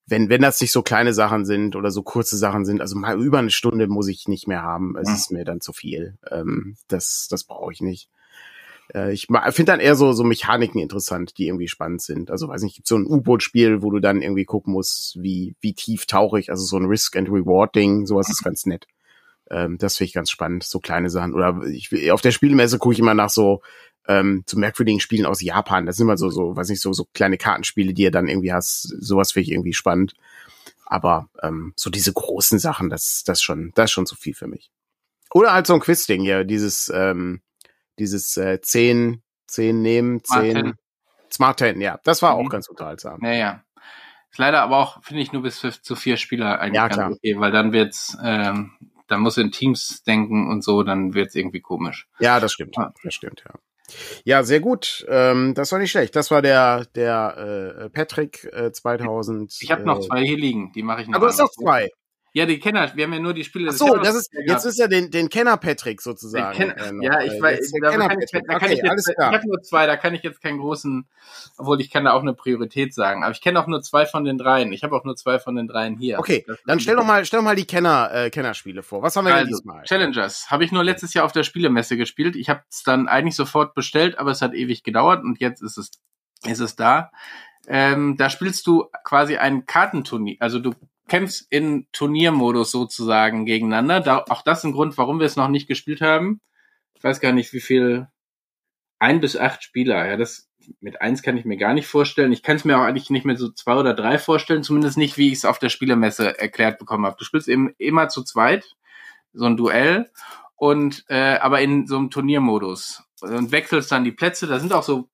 wenn, wenn das nicht so kleine Sachen sind oder so kurze Sachen sind, also mal über eine Stunde muss ich nicht mehr haben. Es ja. ist mir dann zu viel. Ähm, das, das brauche ich nicht. Äh, ich finde dann eher so, so Mechaniken interessant, die irgendwie spannend sind. Also weiß nicht, gibt so ein U-Boot-Spiel, wo du dann irgendwie gucken musst, wie, wie tief tauche ich, also so ein Risk and Reward Ding, sowas ist ganz nett. Ähm, das finde ich ganz spannend, so kleine Sachen. Oder ich, auf der Spielmesse gucke ich immer nach so, ähm, so merkwürdigen Spielen aus Japan. Das sind immer so, so, weiß nicht, so, so kleine Kartenspiele, die ihr dann irgendwie hast. Sowas finde ich irgendwie spannend. Aber ähm, so diese großen Sachen, das, das schon, das ist schon zu viel für mich. Oder halt so ein Quiz-Ding hier, dieses, ähm, dieses äh, 10, 10 nehmen, 10. Smart, Smart 10, ja. Das war mhm. auch ganz unterhaltsam. Ja, ja. Ist leider aber auch, finde ich, nur bis zu vier Spieler eigentlich ja, klar. okay, weil dann wird's, ähm, dann muss in Teams denken und so, dann wird's irgendwie komisch. Ja, das stimmt. Ah. Das stimmt, ja. Ja, sehr gut. Ähm, das war nicht schlecht. Das war der der äh, Patrick äh, 2000. Ich habe noch äh, zwei hier liegen. Die mache ich noch. Aber du hast noch zwei. Ja, die Kenner, wir haben ja nur die Spiele. Ach so, das ist, jetzt ist ja den, den Kenner Patrick sozusagen. Kenner, äh, ja, ich weiß, da kann ich, da kann okay, ich jetzt, ich habe nur zwei, da kann ich jetzt keinen großen, obwohl ich kann da auch eine Priorität sagen, aber ich kenne auch nur zwei von den dreien. Ich habe auch nur zwei von den dreien hier. Okay, dann stell doch mal, stell doch mal die Kenner, äh, Kennerspiele vor. Was haben wir also, denn diesmal? Challengers habe ich nur letztes Jahr auf der Spielemesse gespielt. Ich habe es dann eigentlich sofort bestellt, aber es hat ewig gedauert und jetzt ist es, ist es da. Ähm, da spielst du quasi ein Kartenturnier. Also du kämpfst in Turniermodus sozusagen gegeneinander. Da, auch das ist ein Grund, warum wir es noch nicht gespielt haben. Ich weiß gar nicht, wie viel. Ein bis acht Spieler. Ja, das mit eins kann ich mir gar nicht vorstellen. Ich kann es mir auch eigentlich nicht mehr so zwei oder drei vorstellen, zumindest nicht, wie ich es auf der Spielermesse erklärt bekommen habe. Du spielst eben immer zu zweit, so ein Duell, und äh, aber in so einem Turniermodus und wechselst dann die Plätze. Da sind auch so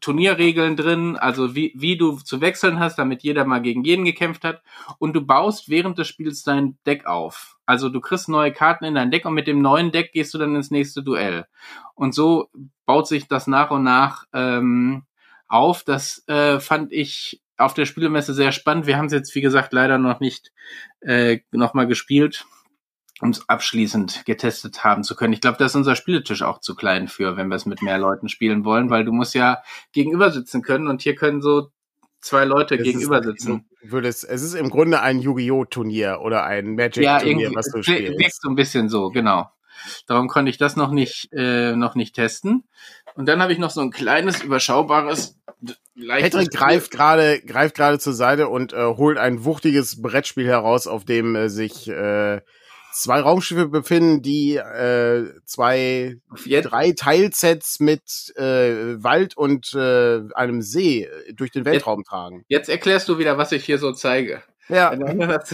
Turnierregeln drin, also wie, wie du zu wechseln hast, damit jeder mal gegen jeden gekämpft hat. Und du baust während des Spiels dein Deck auf. Also du kriegst neue Karten in dein Deck und mit dem neuen Deck gehst du dann ins nächste Duell. Und so baut sich das nach und nach ähm, auf. Das äh, fand ich auf der Spielemesse sehr spannend. Wir haben es jetzt, wie gesagt, leider noch nicht äh, nochmal gespielt um es abschließend getestet haben zu können. Ich glaube, da ist unser Spieletisch auch zu klein für, wenn wir es mit mehr Leuten spielen wollen, weil du musst ja gegenüber sitzen können und hier können so zwei Leute es gegenüber sitzen. Würdest, es ist im Grunde ein Yu-Gi-Oh! Turnier oder ein Magic-Turnier, ja, was du spielst. Wirkt so ein bisschen so, genau. Darum konnte ich das noch nicht, äh, noch nicht testen. Und dann habe ich noch so ein kleines, überschaubares Patrick greift gerade greift gerade zur Seite und äh, holt ein wuchtiges Brettspiel heraus, auf dem äh, sich äh, zwei Raumschiffe befinden, die äh, zwei, drei Teilsets mit äh, Wald und äh, einem See äh, durch den Weltraum jetzt, tragen. Jetzt erklärst du wieder, was ich hier so zeige. Ja.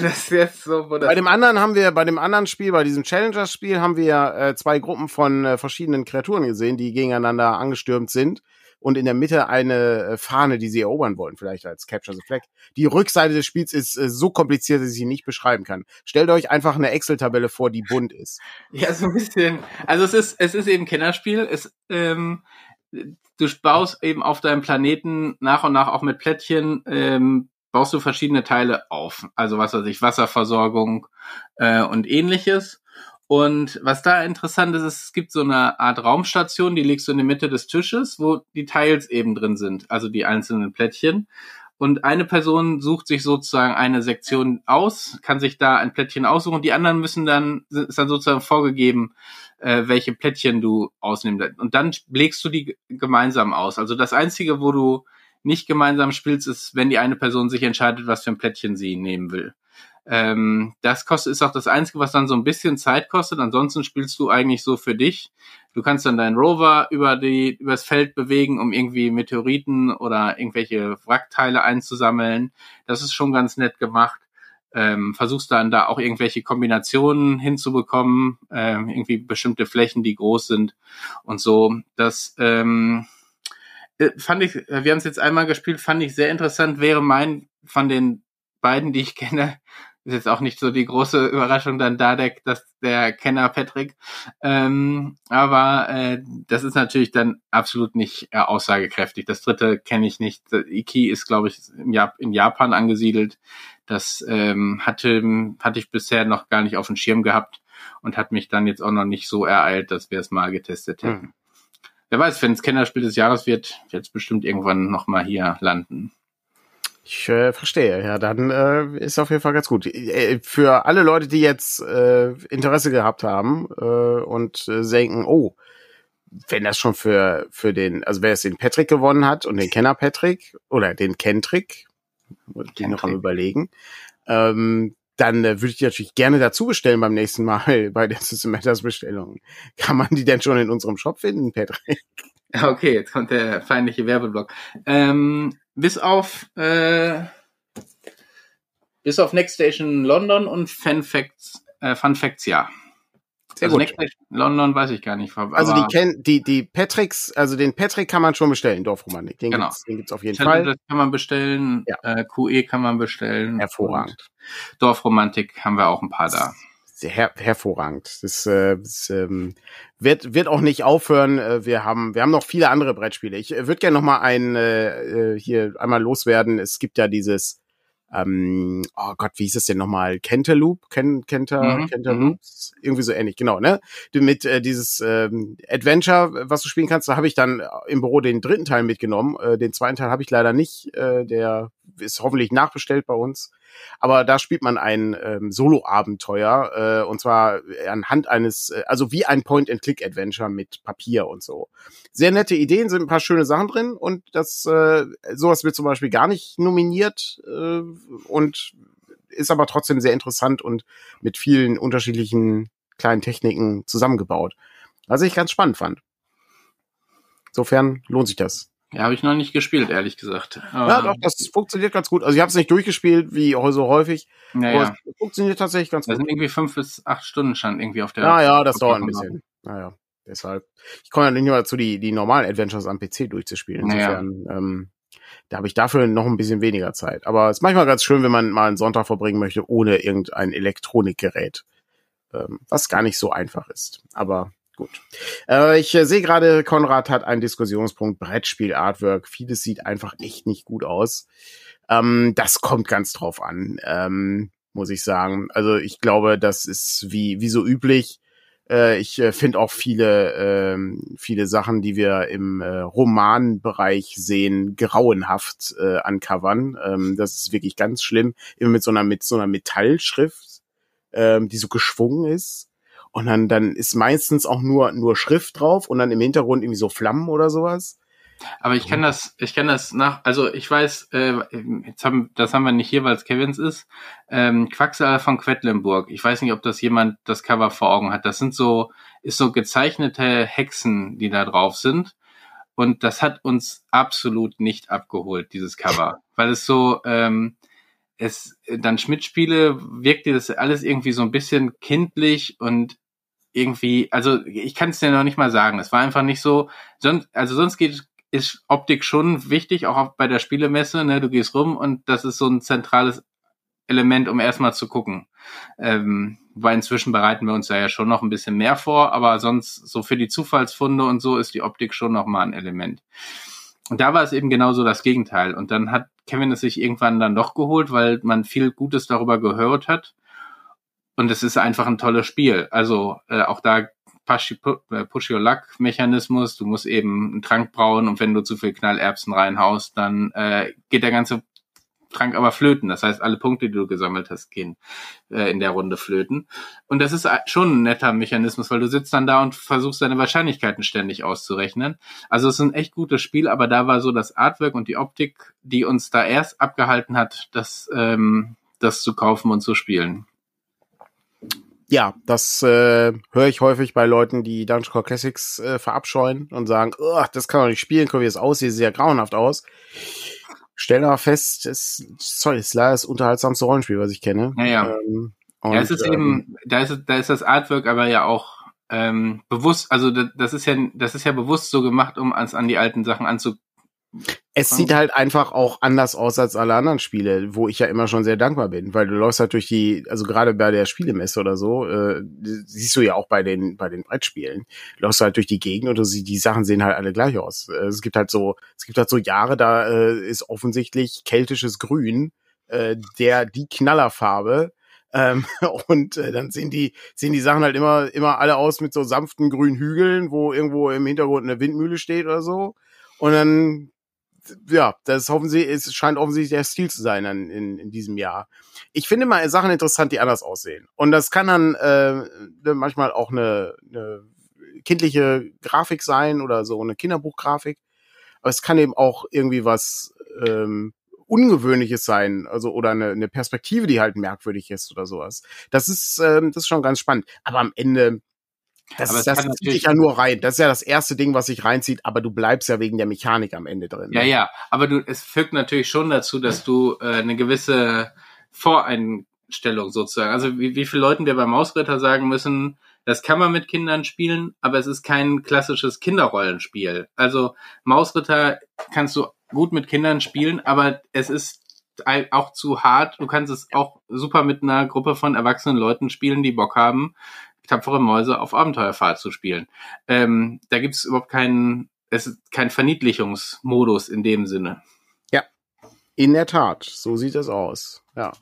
So, bei dem anderen haben wir, bei dem anderen Spiel, bei diesem Challengers-Spiel haben wir äh, zwei Gruppen von äh, verschiedenen Kreaturen gesehen, die gegeneinander angestürmt sind. Und in der Mitte eine äh, Fahne, die sie erobern wollen, vielleicht als Capture the Flag. Die Rückseite des Spiels ist äh, so kompliziert, dass ich sie nicht beschreiben kann. Stellt euch einfach eine Excel-Tabelle vor, die bunt ist. Ja, so ein bisschen. Also es ist, es ist eben Kennerspiel. Es, ähm, du baust eben auf deinem Planeten nach und nach auch mit Plättchen, ähm, baust du verschiedene Teile auf. Also was weiß ich, Wasserversorgung äh, und ähnliches. Und was da interessant ist, ist, es gibt so eine Art Raumstation, die legst du in die Mitte des Tisches, wo die Teils eben drin sind, also die einzelnen Plättchen. Und eine Person sucht sich sozusagen eine Sektion aus, kann sich da ein Plättchen aussuchen die anderen müssen dann, ist dann sozusagen vorgegeben, äh, welche Plättchen du ausnimmst. Und dann legst du die gemeinsam aus. Also das Einzige, wo du nicht gemeinsam spielst, ist, wenn die eine Person sich entscheidet, was für ein Plättchen sie nehmen will. Ähm, das kostet ist auch das Einzige, was dann so ein bisschen Zeit kostet. Ansonsten spielst du eigentlich so für dich. Du kannst dann deinen Rover über die übers Feld bewegen, um irgendwie Meteoriten oder irgendwelche Wrackteile einzusammeln. Das ist schon ganz nett gemacht. Ähm, versuchst dann da auch irgendwelche Kombinationen hinzubekommen, ähm, irgendwie bestimmte Flächen, die groß sind und so. Das ähm, äh, fand ich, wir haben es jetzt einmal gespielt, fand ich sehr interessant. Wäre mein von den beiden, die ich kenne, ist jetzt auch nicht so die große Überraschung dann da, der, dass der Kenner Patrick. Ähm, aber äh, das ist natürlich dann absolut nicht äh, aussagekräftig. Das dritte kenne ich nicht. Iki ist, glaube ich, im Jap in Japan angesiedelt. Das ähm, hatte, hatte ich bisher noch gar nicht auf dem Schirm gehabt und hat mich dann jetzt auch noch nicht so ereilt, dass wir es mal getestet hätten. Hm. Wer weiß, wenn es Kennerspiel des Jahres wird, wird es bestimmt irgendwann nochmal hier landen. Ich äh, verstehe, ja, dann äh, ist auf jeden Fall ganz gut. Äh, für alle Leute, die jetzt äh, Interesse gehabt haben äh, und äh, denken, oh, wenn das schon für für den, also wer es den Patrick gewonnen hat und den Kenner Patrick oder den Kentrick, die noch am überlegen, ähm, dann äh, würde ich die natürlich gerne dazu bestellen beim nächsten Mal bei der System Matters Bestellung. Kann man die denn schon in unserem Shop finden, Patrick? Okay, jetzt kommt der feindliche Werbeblock. Ähm, bis auf äh, bis auf Next Station London und Fun Facts, äh, Fun Facts ja. Sehr also gut. Next Station London weiß ich gar nicht. also die kennen die die Patricks, also den Patrick kann man schon bestellen, Dorfromanik. Den genau. gibt's, den gibt's auf jeden Fall. Das kann man bestellen. Ja. Äh, QE kann man bestellen. Hervorragend. Dorfromantik haben wir auch ein paar da her hervorragend. Das, äh, das ähm, wird wird auch nicht aufhören. Äh, wir haben wir haben noch viele andere Brettspiele. Ich äh, würde gerne noch mal ein äh, äh, hier einmal loswerden. Es gibt ja dieses ähm, oh Gott, wie hieß es denn nochmal? Kenterloop? Ken, Kenter, mhm. Mhm. Irgendwie so ähnlich, genau, ne? Mit äh, dieses ähm, Adventure, was du spielen kannst, da habe ich dann im Büro den dritten Teil mitgenommen. Äh, den zweiten Teil habe ich leider nicht. Äh, der ist hoffentlich nachbestellt bei uns. Aber da spielt man ein ähm, Solo-Abenteuer äh, und zwar anhand eines, äh, also wie ein Point-and-Click-Adventure mit Papier und so. Sehr nette Ideen, sind ein paar schöne Sachen drin und das äh, sowas wird zum Beispiel gar nicht nominiert äh, und ist aber trotzdem sehr interessant und mit vielen unterschiedlichen kleinen Techniken zusammengebaut. Was ich ganz spannend fand. Insofern lohnt sich das. Ja, habe ich noch nicht gespielt, ehrlich gesagt. Aber ja, doch, das funktioniert ganz gut. Also ich habe es nicht durchgespielt, wie so häufig. Naja. Aber es funktioniert tatsächlich ganz gut. Da sind irgendwie fünf bis acht Stunden schon irgendwie auf der. Ja, ja, das dauert ein bisschen. Naja, deshalb. Ich komme ja nicht nur dazu, die, die normalen Adventures am PC durchzuspielen. Insofern, naja. ähm, da habe ich dafür noch ein bisschen weniger Zeit. Aber es ist manchmal ganz schön, wenn man mal einen Sonntag verbringen möchte, ohne irgendein Elektronikgerät. Ähm, was gar nicht so einfach ist. Aber Gut. Äh, ich äh, sehe gerade, Konrad hat einen Diskussionspunkt, Brettspiel, Artwork. Vieles sieht einfach echt nicht gut aus. Ähm, das kommt ganz drauf an, ähm, muss ich sagen. Also ich glaube, das ist wie, wie so üblich. Äh, ich äh, finde auch viele, ähm, viele Sachen, die wir im äh, Romanbereich sehen, grauenhaft äh, ancovern. Ähm, das ist wirklich ganz schlimm. Immer mit so einer, mit so einer Metallschrift, ähm, die so geschwungen ist. Und dann, dann ist meistens auch nur, nur Schrift drauf und dann im Hintergrund irgendwie so Flammen oder sowas. Aber ich kann das, ich kann das nach, also ich weiß, äh, jetzt haben, das haben wir nicht hier, weil es Kevins ist, ähm, Quacksalber von Quedlinburg. Ich weiß nicht, ob das jemand das Cover vor Augen hat. Das sind so, ist so gezeichnete Hexen, die da drauf sind. Und das hat uns absolut nicht abgeholt, dieses Cover. Weil es so, ähm, es dann Schmidt-Spiele wirkte das alles irgendwie so ein bisschen kindlich und irgendwie, also ich kann es dir noch nicht mal sagen. Es war einfach nicht so, sonst, also sonst geht ist Optik schon wichtig, auch bei der Spielemesse. Ne? Du gehst rum und das ist so ein zentrales Element, um erstmal zu gucken. Ähm, weil inzwischen bereiten wir uns ja, ja schon noch ein bisschen mehr vor, aber sonst so für die Zufallsfunde und so ist die Optik schon nochmal ein Element. Und da war es eben genauso das Gegenteil. Und dann hat Kevin es sich irgendwann dann doch geholt, weil man viel Gutes darüber gehört hat. Und es ist einfach ein tolles Spiel. Also äh, auch da äh, Push-Your-Luck-Mechanismus. Du musst eben einen Trank brauen und wenn du zu viel Knallerbsen reinhaust, dann äh, geht der ganze Trank aber flöten. Das heißt, alle Punkte, die du gesammelt hast, gehen äh, in der Runde flöten. Und das ist schon ein netter Mechanismus, weil du sitzt dann da und versuchst deine Wahrscheinlichkeiten ständig auszurechnen. Also es ist ein echt gutes Spiel, aber da war so das Artwork und die Optik, die uns da erst abgehalten hat, das, ähm, das zu kaufen und zu spielen. Ja, das äh, höre ich häufig bei Leuten, die Dungeon Core Classics äh, verabscheuen und sagen, das kann man nicht spielen, guck wie es aussieht, sieht ja grauenhaft aus stellen aber fest, es, sorry, es ist leider das unterhaltsamste Rollenspiel, was ich kenne. Ja, ja. Ähm, und, ja, es ist ähm, eben, da ist, da ist das Artwork aber ja auch ähm, bewusst, also das ist ja, das ist ja bewusst so gemacht, um ans an die alten Sachen anzu, es sieht halt einfach auch anders aus als alle anderen Spiele, wo ich ja immer schon sehr dankbar bin, weil du läufst halt durch die, also gerade bei der Spielemesse oder so, äh, siehst du ja auch bei den bei den Brettspielen, du läufst halt durch die Gegend und du, die Sachen sehen halt alle gleich aus. Äh, es gibt halt so, es gibt halt so Jahre, da äh, ist offensichtlich keltisches Grün äh, der die Knallerfarbe. Ähm, und äh, dann sehen die, sehen die Sachen halt immer, immer alle aus mit so sanften grünen Hügeln, wo irgendwo im Hintergrund eine Windmühle steht oder so. Und dann ja, das offensichtlich, es scheint offensichtlich der Stil zu sein in, in, in diesem Jahr. Ich finde mal Sachen interessant, die anders aussehen. Und das kann dann äh, manchmal auch eine, eine kindliche Grafik sein oder so eine Kinderbuchgrafik. Aber es kann eben auch irgendwie was ähm, Ungewöhnliches sein, also oder eine, eine Perspektive, die halt merkwürdig ist oder sowas. Das ist ähm, das ist schon ganz spannend. Aber am Ende das, aber das zieht dich ja nur rein. Das ist ja das erste Ding, was sich reinzieht, aber du bleibst ja wegen der Mechanik am Ende drin. Ja, ne? ja, aber du, es fügt natürlich schon dazu, dass du äh, eine gewisse Voreinstellung sozusagen, also wie, wie viele Leuten wir beim Mausritter sagen müssen, das kann man mit Kindern spielen, aber es ist kein klassisches Kinderrollenspiel. Also Mausritter kannst du gut mit Kindern spielen, aber es ist auch zu hart. Du kannst es auch super mit einer Gruppe von erwachsenen Leuten spielen, die Bock haben, tapfere Mäuse auf Abenteuerfahrt zu spielen. Ähm, da gibt es überhaupt keinen, es ist kein Verniedlichungsmodus in dem Sinne. Ja, in der Tat, so sieht es aus. Ja.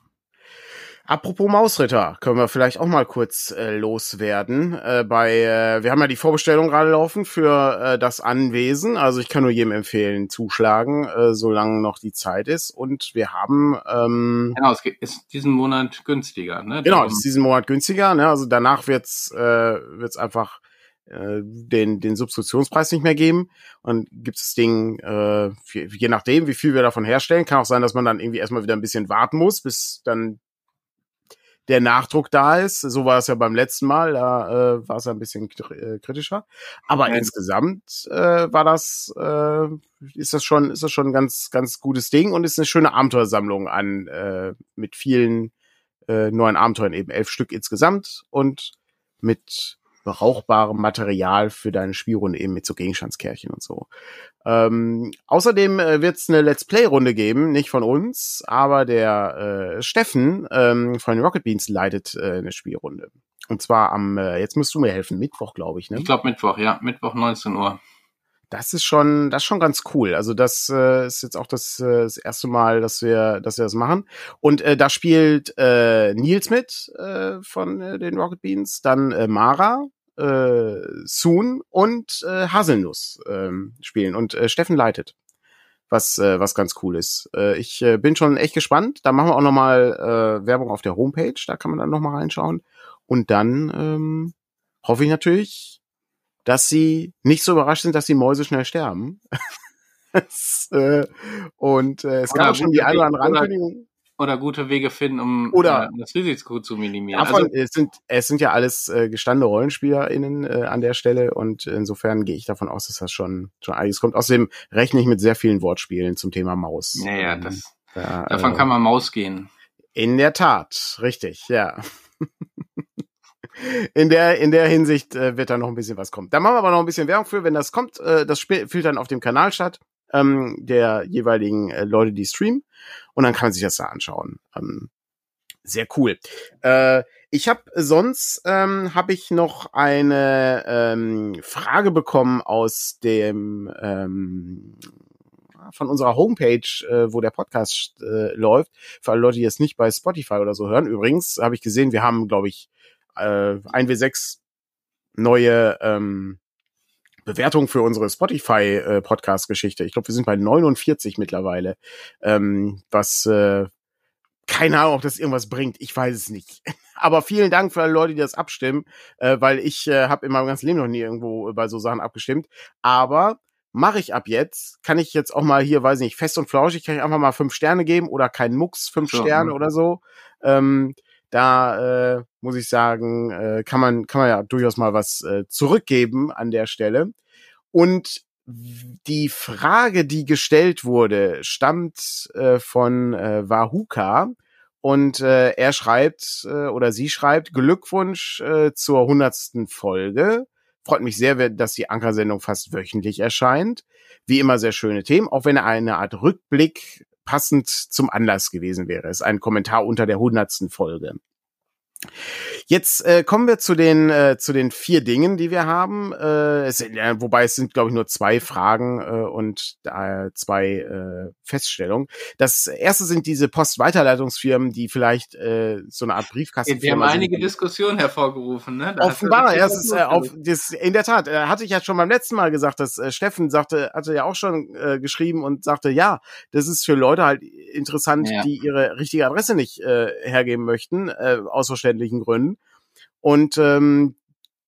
Apropos Mausritter, können wir vielleicht auch mal kurz äh, loswerden. Äh, bei, äh, wir haben ja die Vorbestellung gerade laufen für äh, das Anwesen. Also ich kann nur jedem empfehlen, zuschlagen, äh, solange noch die Zeit ist. Und wir haben ähm, genau, es ist diesen Monat günstiger. Ne? Genau, es ist diesen Monat günstiger. Ne? Also danach wird's äh, wird's einfach äh, den den Substitutionspreis nicht mehr geben und gibt das Ding äh, je nachdem wie viel wir davon herstellen kann auch sein dass man dann irgendwie erstmal wieder ein bisschen warten muss bis dann der Nachdruck da ist. So war es ja beim letzten Mal, da äh, war es ein bisschen äh, kritischer. Aber ja. insgesamt äh, war das, äh, ist das schon, ist das schon ein ganz, ganz gutes Ding und ist eine schöne Abenteuersammlung an äh, mit vielen äh, neuen Abenteuern, eben elf Stück insgesamt und mit brauchbarem Material für deine Spielrunde eben mit so Gegenstandskärchen und so. Ähm, außerdem äh, wird es eine Let's Play-Runde geben, nicht von uns, aber der äh, Steffen ähm, von Rocket Beans leitet äh, eine Spielrunde. Und zwar am, äh, jetzt musst du mir helfen, Mittwoch, glaube ich, ne? Ich glaube Mittwoch, ja, Mittwoch 19 Uhr. Das ist schon, das ist schon ganz cool. Also das äh, ist jetzt auch das, äh, das erste Mal, dass wir, dass wir das machen. Und äh, da spielt äh, Nils mit äh, von äh, den Rocket Beans, dann äh, Mara, äh, Soon und äh, Haselnuss äh, spielen und äh, Steffen leitet. Was, äh, was ganz cool ist. Äh, ich äh, bin schon echt gespannt. Da machen wir auch nochmal äh, Werbung auf der Homepage, da kann man dann nochmal reinschauen. Und dann ähm, hoffe ich natürlich, dass sie nicht so überrascht sind, dass die Mäuse schnell sterben. äh, und äh, es oder gab schon die eine oder andere Ankündigung. Oder gute Wege finden, um oder, äh, das Risiko zu minimieren. Davon, also, es, sind, es sind ja alles äh, gestandene RollenspielerInnen äh, an der Stelle und insofern gehe ich davon aus, dass das schon, schon einiges kommt. Außerdem rechne ich mit sehr vielen Wortspielen zum Thema Maus. Naja, das, ja, davon äh, kann man Maus gehen. In der Tat, richtig, ja. in der, in der Hinsicht äh, wird da noch ein bisschen was kommen. Da machen wir aber noch ein bisschen Werbung für, wenn das kommt. Äh, das Spiel fühlt dann auf dem Kanal statt, ähm, der jeweiligen äh, Leute, die streamen. Und dann kann man sich das da anschauen. Ähm, sehr cool. Äh, ich habe sonst ähm, habe ich noch eine ähm, Frage bekommen aus dem ähm, von unserer Homepage, äh, wo der Podcast äh, läuft. Für alle Leute, die jetzt nicht bei Spotify oder so hören. Übrigens habe ich gesehen, wir haben, glaube ich, äh, 1W6 neue ähm, Bewertung für unsere Spotify-Podcast-Geschichte. ich glaube, wir sind bei 49 mittlerweile, ähm, was äh, keine Ahnung, ob das irgendwas bringt. Ich weiß es nicht. Aber vielen Dank für alle Leute, die das abstimmen, äh, weil ich äh, habe in meinem ganzen Leben noch nie irgendwo bei so Sachen abgestimmt. Aber mache ich ab jetzt, kann ich jetzt auch mal hier, weiß nicht, fest und flauschig, kann ich einfach mal fünf Sterne geben oder kein Mucks, fünf so, Sterne oder so. Ähm, da äh, muss ich sagen, äh, kann man kann man ja durchaus mal was äh, zurückgeben an der Stelle. Und die Frage, die gestellt wurde, stammt äh, von äh, Wahuka und äh, er schreibt äh, oder sie schreibt Glückwunsch äh, zur hundertsten Folge. Freut mich sehr, dass die Ankersendung fast wöchentlich erscheint. Wie immer sehr schöne Themen, auch wenn eine Art Rückblick passend zum Anlass gewesen wäre. Es ist ein Kommentar unter der hundertsten Folge. Jetzt äh, kommen wir zu den äh, zu den vier Dingen, die wir haben. Äh, es äh, wobei es sind, glaube ich, nur zwei Fragen äh, und äh, zwei äh, Feststellungen. Das erste sind diese Postweiterleitungsfirmen, die vielleicht äh, so eine Art Briefkasten. Wir haben einige sind. Diskussionen hervorgerufen. Ne? Da Offenbar, ja, ist, äh, auf, das, in der Tat. Äh, hatte ich ja schon beim letzten Mal gesagt, dass äh, Steffen sagte, hatte ja auch schon äh, geschrieben und sagte, ja, das ist für Leute halt interessant, ja. die ihre richtige Adresse nicht äh, hergeben möchten, äh, aus verständlichen Gründen. Und ähm,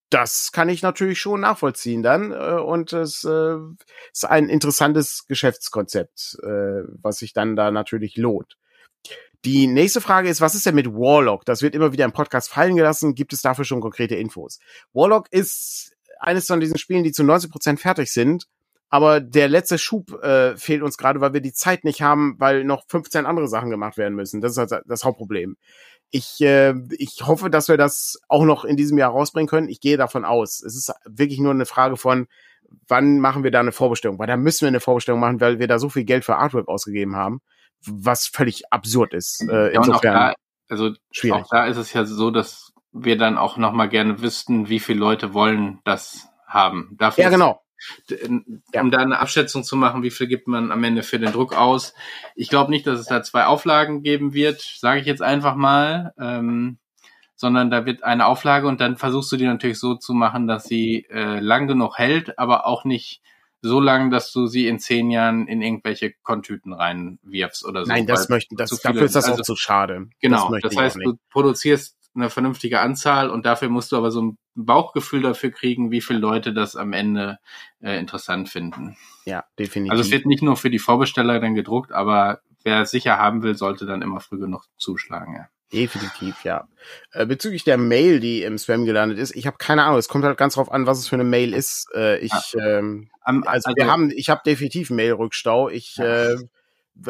das kann ich natürlich schon nachvollziehen dann. Äh, und es äh, ist ein interessantes Geschäftskonzept, äh, was sich dann da natürlich lohnt. Die nächste Frage ist, was ist denn mit Warlock? Das wird immer wieder im Podcast fallen gelassen. Gibt es dafür schon konkrete Infos? Warlock ist eines von diesen Spielen, die zu 90 Prozent fertig sind. Aber der letzte Schub äh, fehlt uns gerade, weil wir die Zeit nicht haben, weil noch 15 andere Sachen gemacht werden müssen. Das ist halt das Hauptproblem ich, äh, ich hoffe, dass wir das auch noch in diesem Jahr rausbringen können. Ich gehe davon aus. Es ist wirklich nur eine Frage von, wann machen wir da eine Vorbestellung? Weil da müssen wir eine Vorbestellung machen, weil wir da so viel Geld für Artwork ausgegeben haben, was völlig absurd ist. Äh, insofern ja, auch da, also schwierig. auch da ist es ja so, dass wir dann auch noch mal gerne wüssten, wie viele Leute wollen das haben. Dafür ja, genau um ja. da eine Abschätzung zu machen, wie viel gibt man am Ende für den Druck aus. Ich glaube nicht, dass es da zwei Auflagen geben wird, sage ich jetzt einfach mal, ähm, sondern da wird eine Auflage und dann versuchst du die natürlich so zu machen, dass sie äh, lang genug hält, aber auch nicht so lang, dass du sie in zehn Jahren in irgendwelche Kontüten reinwirfst oder so. Nein, das möchten, das, dafür ist das also, auch zu schade. Genau, das, das heißt, du produzierst eine vernünftige Anzahl und dafür musst du aber so ein Bauchgefühl dafür kriegen, wie viele Leute das am Ende äh, interessant finden. Ja, definitiv. Also es wird nicht nur für die Vorbesteller dann gedruckt, aber wer es sicher haben will, sollte dann immer früh genug zuschlagen, ja. Definitiv, ja. Äh, bezüglich der Mail, die im Spam gelandet ist, ich habe keine Ahnung. Es kommt halt ganz drauf an, was es für eine Mail ist. Äh, ich, ähm, also, also, wir haben, ich habe definitiv Mail-Rückstau. Ich ja. äh,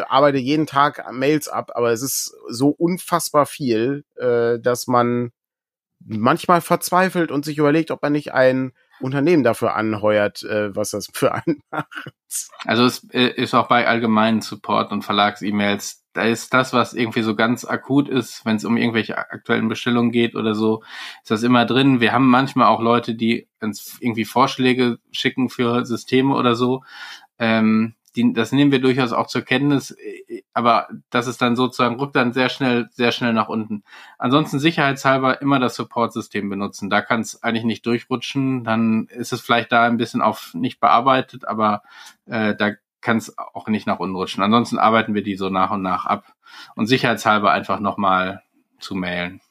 arbeite jeden Tag Mails ab, aber es ist so unfassbar viel, äh, dass man manchmal verzweifelt und sich überlegt, ob man nicht ein Unternehmen dafür anheuert, äh, was das für einen macht. Also es äh, ist auch bei allgemeinen Support und Verlags-E-Mails, da ist das, was irgendwie so ganz akut ist, wenn es um irgendwelche aktuellen Bestellungen geht oder so, ist das immer drin. Wir haben manchmal auch Leute, die uns irgendwie Vorschläge schicken für Systeme oder so. Ähm, die, das nehmen wir durchaus auch zur Kenntnis, äh, aber das ist dann sozusagen, rückt dann sehr schnell, sehr schnell nach unten. Ansonsten sicherheitshalber immer das Support-System benutzen. Da kann es eigentlich nicht durchrutschen. Dann ist es vielleicht da ein bisschen auf nicht bearbeitet, aber äh, da kann es auch nicht nach unten rutschen. Ansonsten arbeiten wir die so nach und nach ab und sicherheitshalber einfach nochmal zu mailen.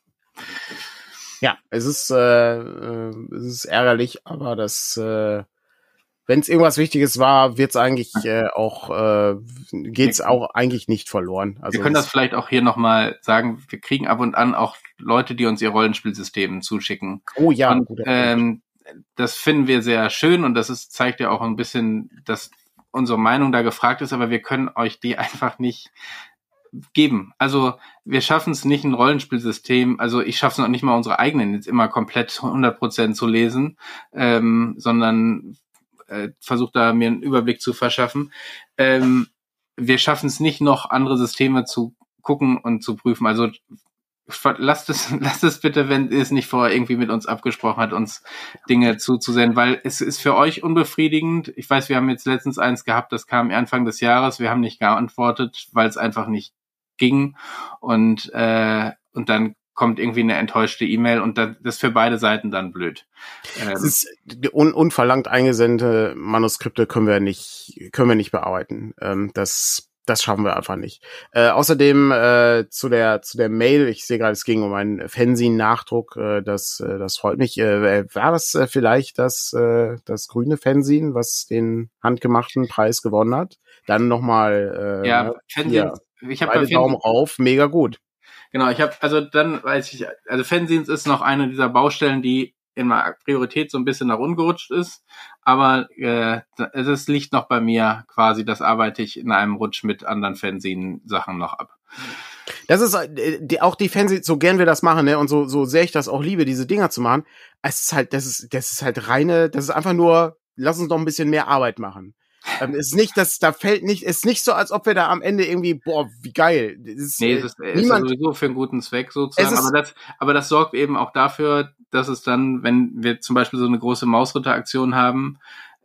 Ja, es ist, äh, äh, es ist ärgerlich, aber das äh, wenn es irgendwas Wichtiges war, wird es eigentlich äh, auch, äh, geht es auch eigentlich nicht verloren. Also wir können das vielleicht auch hier nochmal sagen, wir kriegen ab und an auch Leute, die uns ihr Rollenspielsystem zuschicken. Oh ja, und, ähm, das finden wir sehr schön und das ist, zeigt ja auch ein bisschen, dass unsere Meinung da gefragt ist, aber wir können euch die einfach nicht geben. Also wir schaffen es nicht, ein Rollenspielsystem, also ich schaffe es noch nicht mal unsere eigenen jetzt immer komplett 100% zu lesen, ähm, sondern äh, versuche da mir einen Überblick zu verschaffen. Ähm, wir schaffen es nicht, noch andere Systeme zu gucken und zu prüfen. Also lasst es, lasst es bitte, wenn ihr es nicht vorher irgendwie mit uns abgesprochen hat, uns Dinge zuzusenden, weil es ist für euch unbefriedigend. Ich weiß, wir haben jetzt letztens eins gehabt, das kam Anfang des Jahres, wir haben nicht geantwortet, weil es einfach nicht ging und äh, und dann kommt irgendwie eine enttäuschte E-Mail und das ist für beide Seiten dann blöd. Ähm, ist, un, unverlangt eingesendete Manuskripte können wir nicht können wir nicht bearbeiten. Ähm, das das schaffen wir einfach nicht. Äh, außerdem äh, zu der zu der Mail, ich sehe gerade, es ging um einen Fanzine-Nachdruck, äh, das äh, das freut mich. Äh, war das äh, vielleicht das äh, das grüne Fanzine, was den handgemachten Preis gewonnen hat? Dann nochmal äh, ja, ne, Fanzine, ich habe Daumen auf, mega gut. Genau, ich habe also dann weiß ich, also Fanzines ist noch eine dieser Baustellen, die in meiner Priorität so ein bisschen nach unten gerutscht ist. Aber äh, es liegt noch bei mir quasi, das arbeite ich in einem Rutsch mit anderen Fernsehen-Sachen noch ab. Das ist äh, die, auch die Fernsehen, so gern wir das machen, ne? Und so, so sehr ich das auch liebe, diese Dinger zu machen. Es ist halt, das ist, das ist halt reine, das ist einfach nur, lass uns noch ein bisschen mehr Arbeit machen. Ähm, ist nicht, dass da fällt nicht, ist nicht so, als ob wir da am Ende irgendwie, boah, wie geil. Ist, nee, es ist, niemand, ist sowieso für einen guten Zweck sozusagen. aber das, aber das sorgt eben auch dafür, dass es dann, wenn wir zum Beispiel so eine große Mausritteraktion haben,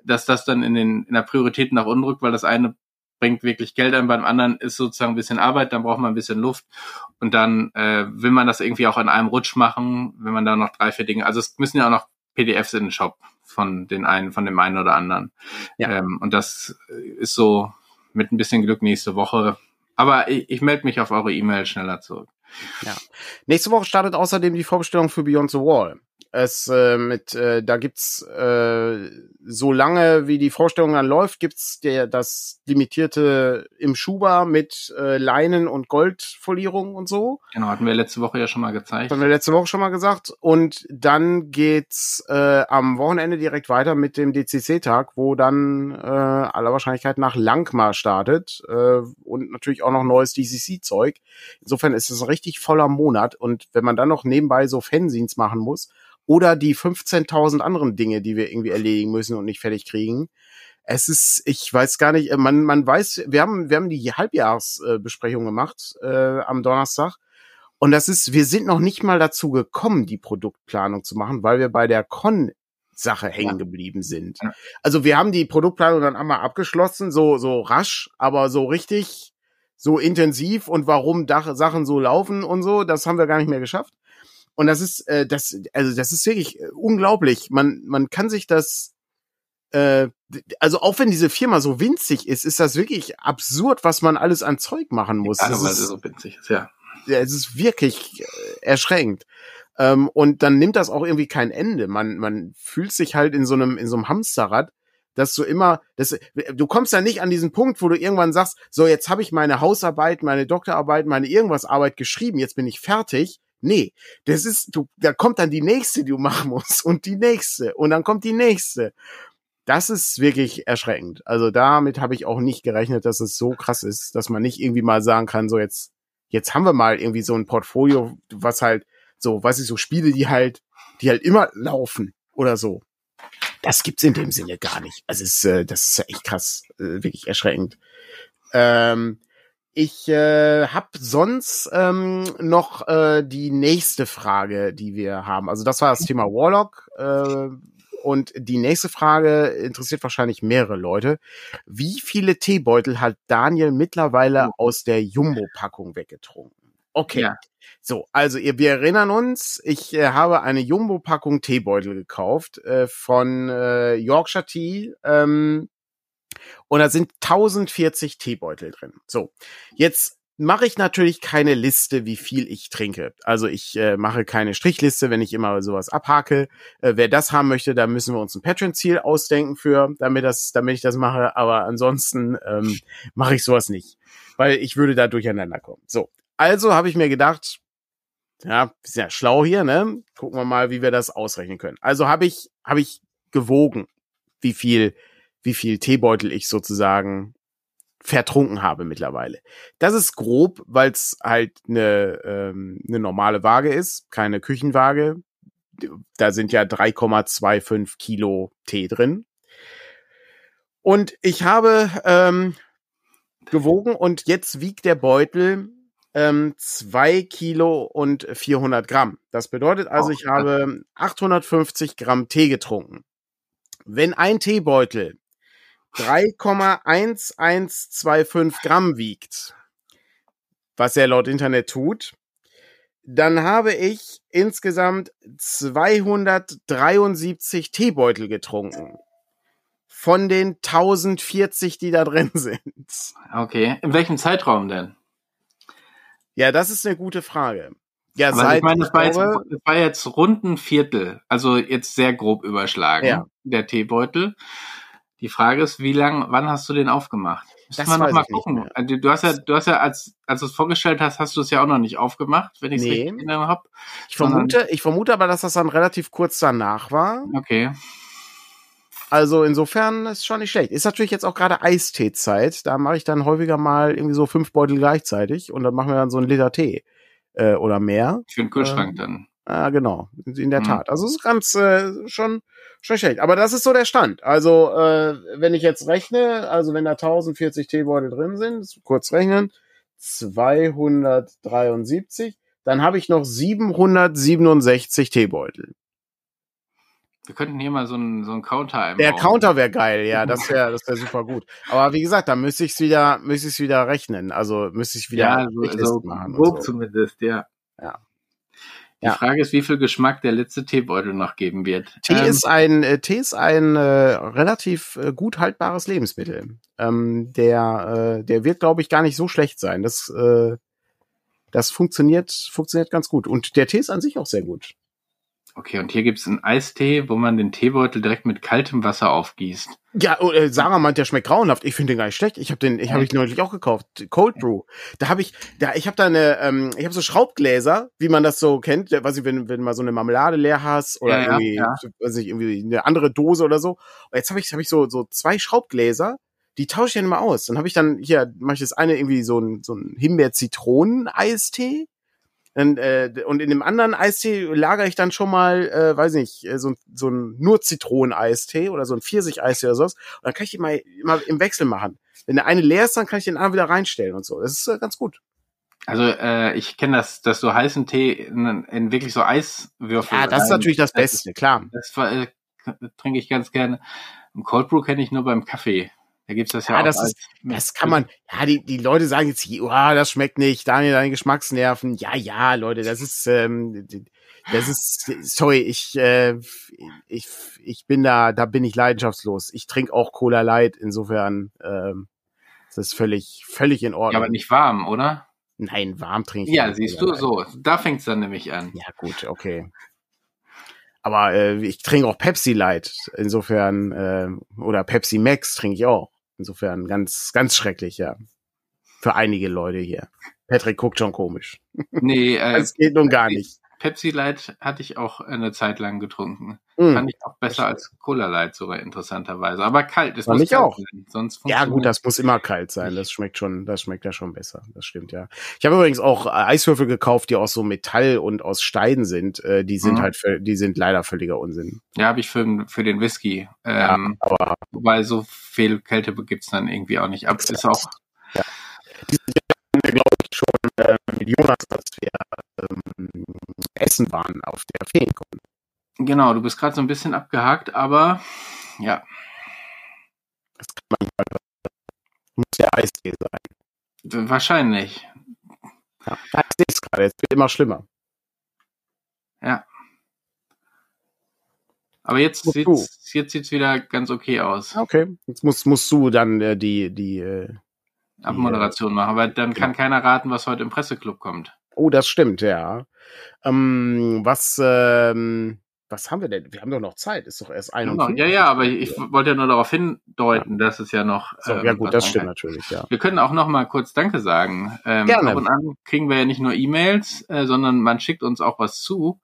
dass das dann in den in der Priorität nach unten rückt, weil das eine bringt wirklich Geld ein, beim anderen ist sozusagen ein bisschen Arbeit, dann braucht man ein bisschen Luft und dann äh, will man das irgendwie auch in einem Rutsch machen, wenn man da noch drei, vier Dinge, also es müssen ja auch noch PDFs in den Shop von den einen, von dem einen oder anderen. Ja. Ähm, und das ist so mit ein bisschen Glück nächste Woche. Aber ich, ich melde mich auf eure E-Mail schneller zurück. Ja. Nächste Woche startet außerdem die Vorbestellung für Beyond the Wall es äh, mit äh, da gibt's äh, so lange wie die Vorstellung dann läuft, gibt's der das limitierte im Schuber mit äh, Leinen und Goldfolierung und so. Genau, hatten wir letzte Woche ja schon mal gezeigt. Hatten wir letzte Woche schon mal gesagt und dann geht's äh, am Wochenende direkt weiter mit dem DCC Tag, wo dann äh, aller Wahrscheinlichkeit nach Langmar startet äh, und natürlich auch noch neues DCC Zeug. Insofern ist es ein richtig voller Monat und wenn man dann noch nebenbei so Fanzines machen muss, oder die 15.000 anderen Dinge, die wir irgendwie erledigen müssen und nicht fertig kriegen. Es ist, ich weiß gar nicht, man, man weiß, wir haben, wir haben die Halbjahresbesprechung gemacht äh, am Donnerstag. Und das ist, wir sind noch nicht mal dazu gekommen, die Produktplanung zu machen, weil wir bei der Con Sache hängen geblieben sind. Ja. Also wir haben die Produktplanung dann einmal abgeschlossen, so, so rasch, aber so richtig, so intensiv und warum Sachen so laufen und so, das haben wir gar nicht mehr geschafft. Und das ist, äh, das, also das ist wirklich äh, unglaublich. Man, man kann sich das, äh, also auch wenn diese Firma so winzig ist, ist das wirklich absurd, was man alles an Zeug machen muss. Ja, weil sie so winzig ist, ja. Ja, es ist wirklich äh, erschreckend. Ähm, und dann nimmt das auch irgendwie kein Ende. Man, man fühlt sich halt in so einem, in so einem Hamsterrad, dass du immer, das, du kommst ja nicht an diesen Punkt, wo du irgendwann sagst, so jetzt habe ich meine Hausarbeit, meine Doktorarbeit, meine irgendwas Arbeit geschrieben, jetzt bin ich fertig, Nee, das ist, du, da kommt dann die nächste, die du machen musst und die nächste und dann kommt die nächste. Das ist wirklich erschreckend. Also damit habe ich auch nicht gerechnet, dass es so krass ist, dass man nicht irgendwie mal sagen kann, so jetzt, jetzt haben wir mal irgendwie so ein Portfolio, was halt so, weiß ich, so Spiele, die halt, die halt immer laufen oder so. Das gibt's in dem Sinne gar nicht. Also es, äh, das ist ja echt krass, äh, wirklich erschreckend. Ähm, ich äh, habe sonst ähm, noch äh, die nächste Frage, die wir haben. Also das war das Thema Warlock. Äh, und die nächste Frage interessiert wahrscheinlich mehrere Leute. Wie viele Teebeutel hat Daniel mittlerweile aus der Jumbo-Packung weggetrunken? Okay. Ja. So, also ihr, wir erinnern uns, ich äh, habe eine Jumbo-Packung Teebeutel gekauft äh, von äh, Yorkshire Tea. Ähm, und da sind 1040 Teebeutel drin. So, jetzt mache ich natürlich keine Liste, wie viel ich trinke. Also ich äh, mache keine Strichliste, wenn ich immer sowas abhake. Äh, wer das haben möchte, da müssen wir uns ein Patreon-Ziel ausdenken für, damit das, damit ich das mache. Aber ansonsten ähm, mache ich sowas nicht, weil ich würde da durcheinander kommen. So, also habe ich mir gedacht, ja, ist ja schlau hier, ne? Gucken wir mal, wie wir das ausrechnen können. Also habe ich, habe ich gewogen, wie viel wie viel Teebeutel ich sozusagen vertrunken habe mittlerweile. Das ist grob, weil es halt eine, ähm, eine normale Waage ist, keine Küchenwaage. Da sind ja 3,25 Kilo Tee drin. Und ich habe ähm, gewogen und jetzt wiegt der Beutel ähm, 2 Kilo und 400 Gramm. Das bedeutet also, ich habe 850 Gramm Tee getrunken. Wenn ein Teebeutel 3,1125 Gramm wiegt, was er laut Internet tut, dann habe ich insgesamt 273 Teebeutel getrunken. Von den 1040, die da drin sind. Okay. In welchem Zeitraum denn? Ja, das ist eine gute Frage. Ja, Aber seit, ich meine, das war, jetzt, das war jetzt rund ein Viertel, also jetzt sehr grob überschlagen, ja. der Teebeutel. Die Frage ist, wie lang, wann hast du den aufgemacht? Müssen das wir noch mal gucken. Also, du hast ja, du hast ja, als, als du es vorgestellt hast, hast du es ja auch noch nicht aufgemacht, wenn ich es nee. richtig erinnere habe. Ich vermute, ich vermute aber, dass das dann relativ kurz danach war. Okay. Also insofern ist schon nicht schlecht. Ist natürlich jetzt auch gerade Eisteezeit. Da mache ich dann häufiger mal irgendwie so fünf Beutel gleichzeitig und dann machen wir dann so einen Liter Tee äh, oder mehr. Für den Kühlschrank ähm, dann. Ah, genau, in der mhm. Tat. Also es ist ganz äh, schon schon schlecht. Aber das ist so der Stand. Also äh, wenn ich jetzt rechne, also wenn da 1040 Teebeutel drin sind, kurz rechnen, 273, dann habe ich noch 767 Teebeutel. Wir könnten hier mal so einen, so einen Counter. Der Counter wäre geil, ja, das wäre das wäre super gut. Aber wie gesagt, da müsste ich es wieder, müsste ich wieder rechnen. Also müsste ich wieder ja, so, so machen. Grob so. zumindest, ja. Ja. Die ja. Frage ist, wie viel Geschmack der letzte Teebeutel noch geben wird. Tee ähm, ist ein äh, Tee ist ein äh, relativ äh, gut haltbares Lebensmittel. Ähm, der äh, der wird, glaube ich, gar nicht so schlecht sein. Das äh, das funktioniert funktioniert ganz gut und der Tee ist an sich auch sehr gut. Okay, und hier gibt's einen Eistee, wo man den Teebeutel direkt mit kaltem Wasser aufgießt. Ja, oh, äh, Sarah meint, der schmeckt grauenhaft. Ich finde den gar nicht schlecht. Ich habe den, ich habe ich neulich auch gekauft, Cold Brew. Da habe ich, da ich habe da eine, ähm, ich habe so Schraubgläser, wie man das so kennt, was ich, wenn wenn mal so eine Marmelade leer hast oder ja, irgendwie, ja. weiß ich, irgendwie eine andere Dose oder so. Und jetzt habe ich, habe ich so so zwei Schraubgläser. Die tausche ich ja immer aus. Dann habe ich dann hier, mache ich das eine irgendwie so ein so ein Himbeer-Zitronen-Eistee dann, äh, und in dem anderen Eistee lagere ich dann schon mal, äh, weiß nicht, äh, so, so ein nur Zitronen-Eistee oder so ein Pfirsich-Eistee oder sowas. Und dann kann ich die mal immer im Wechsel machen. Wenn der eine leer ist, dann kann ich den anderen wieder reinstellen und so. Das ist äh, ganz gut. Also äh, ich kenne das, dass du heißen Tee in, in wirklich so Eiswürfel. Ja, das ist natürlich das Beste, klar. Das, das äh, trinke ich ganz gerne. Cold Brew kenne ich nur beim Kaffee. Da gibt's das ja, ja auch. Das, ist, das kann man, ja, die, die Leute sagen jetzt, oh, das schmeckt nicht, Daniel, deine Geschmacksnerven. Ja, ja, Leute, das ist, ähm, das ist, sorry, ich, äh, ich, ich bin da, da bin ich leidenschaftslos. Ich trinke auch Cola Light, insofern, ähm, das ist völlig, völlig in Ordnung. Ja, aber nicht warm, oder? Nein, warm trinke ich. Ja, siehst Cola du, Light. so, da fängt's dann nämlich an. Ja, gut, okay. Aber äh, ich trinke auch Pepsi Light, insofern, äh, oder Pepsi Max trinke ich auch. Insofern ganz, ganz schrecklich, ja. Für einige Leute hier. Patrick guckt schon komisch. Nee, äh, das geht nun gar nicht. Pepsi Light hatte ich auch eine Zeit lang getrunken. Mm. Fand ich auch besser als Cola Light sogar interessanterweise. Aber kalt, es muss ich auch. Sein, sonst ja gut, das muss immer kalt sein. Das schmeckt schon, das schmeckt ja schon besser. Das stimmt ja. Ich habe übrigens auch äh, Eiswürfel gekauft, die aus so Metall und aus Stein sind. Äh, die sind mhm. halt, die sind leider völliger Unsinn. Ja, habe ich für, für den Whisky. Ähm, ja, aber wobei so viel Kälte gibt's dann irgendwie auch nicht. Aber ist auch. Ja. Die sind, glaube ich, schon äh, mit Jonas, als wir essen waren auf der Feenkunde. Genau, du bist gerade so ein bisschen abgehakt, aber ja. Das kann man nicht muss ja Eistee sein. Wahrscheinlich. Ja, ich sehe es gerade, es wird immer schlimmer. Ja. Aber jetzt sieht es jetzt sieht's wieder ganz okay aus. Okay, jetzt musst, musst du dann äh, die, die, äh, Abmoderation machen, weil dann kann genau. keiner raten, was heute im Presseclub kommt. Oh, das stimmt, ja. Ähm, was, ähm, was haben wir denn? Wir haben doch noch Zeit, ist doch erst ein genau. Ja, ja, aber ich wollte ja nur darauf hindeuten, ja. dass es ja noch. So, ähm, ja gut, das stimmt natürlich, ja. Wir können auch noch mal kurz Danke sagen. Ähm, Gerne. Ab und an kriegen wir ja nicht nur E-Mails, äh, sondern man schickt uns auch was zu.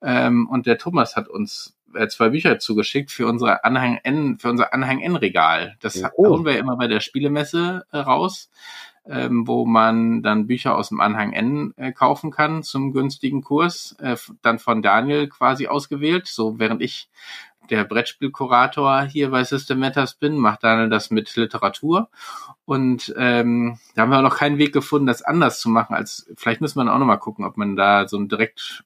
Ähm, und der Thomas hat uns äh, zwei Bücher zugeschickt für unsere Anhang N, für unser Anhang N-Regal. Das oh. holen wir immer bei der Spielemesse äh, raus, ähm, wo man dann Bücher aus dem Anhang N äh, kaufen kann zum günstigen Kurs, äh, dann von Daniel quasi ausgewählt. So während ich der Brettspielkurator hier bei System Matters bin, macht Daniel das mit Literatur. Und ähm, da haben wir noch keinen Weg gefunden, das anders zu machen, als vielleicht müssen wir auch noch mal gucken, ob man da so ein direkt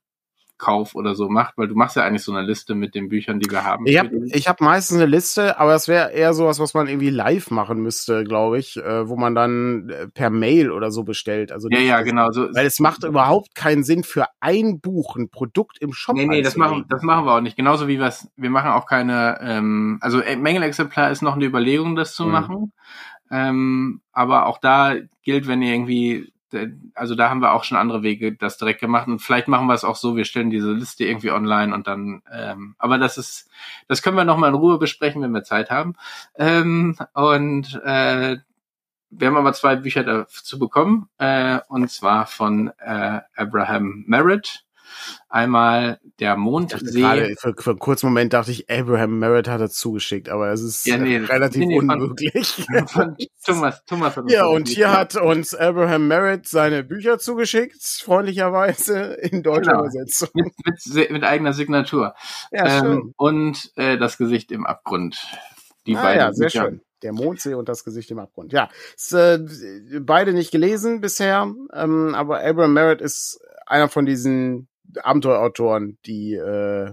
Kauf oder so macht, weil du machst ja eigentlich so eine Liste mit den Büchern, die wir haben. Ich habe ich hab meistens eine Liste, aber es wäre eher sowas, was man irgendwie live machen müsste, glaube ich, äh, wo man dann äh, per Mail oder so bestellt. Also ja, ja, genau. So, weil es macht überhaupt keinen Sinn für ein Buch, ein Produkt im Shop. Nee, nee, das machen, das machen wir auch nicht. Genauso wie wir wir machen auch keine, ähm, also äh, Mängelexemplar ist noch eine Überlegung, das zu mhm. machen. Ähm, aber auch da gilt, wenn ihr irgendwie also da haben wir auch schon andere Wege das direkt gemacht und vielleicht machen wir es auch so, wir stellen diese Liste irgendwie online und dann, ähm, aber das ist, das können wir nochmal in Ruhe besprechen, wenn wir Zeit haben. Ähm, und äh, wir haben aber zwei Bücher dazu bekommen, äh, und zwar von äh, Abraham Merritt Einmal der Mondsee. Gerade für, für einen kurzen Moment dachte ich, Abraham Merritt hat er zugeschickt, aber es ist ja, nee, relativ nee, unmöglich. Von, von Thomas, Thomas hat ja, und hier hat uns Abraham Merritt seine Bücher zugeschickt, freundlicherweise in deutscher genau. Übersetzung. Mit, mit, mit, eigener Signatur. Ja, ähm, und äh, das Gesicht im Abgrund. Die ah, beiden ja, sehr Bücher. schön. Der Mondsee und das Gesicht im Abgrund. Ja, ist, äh, beide nicht gelesen bisher, ähm, aber Abraham Merritt ist einer von diesen Abenteuerautoren, die äh,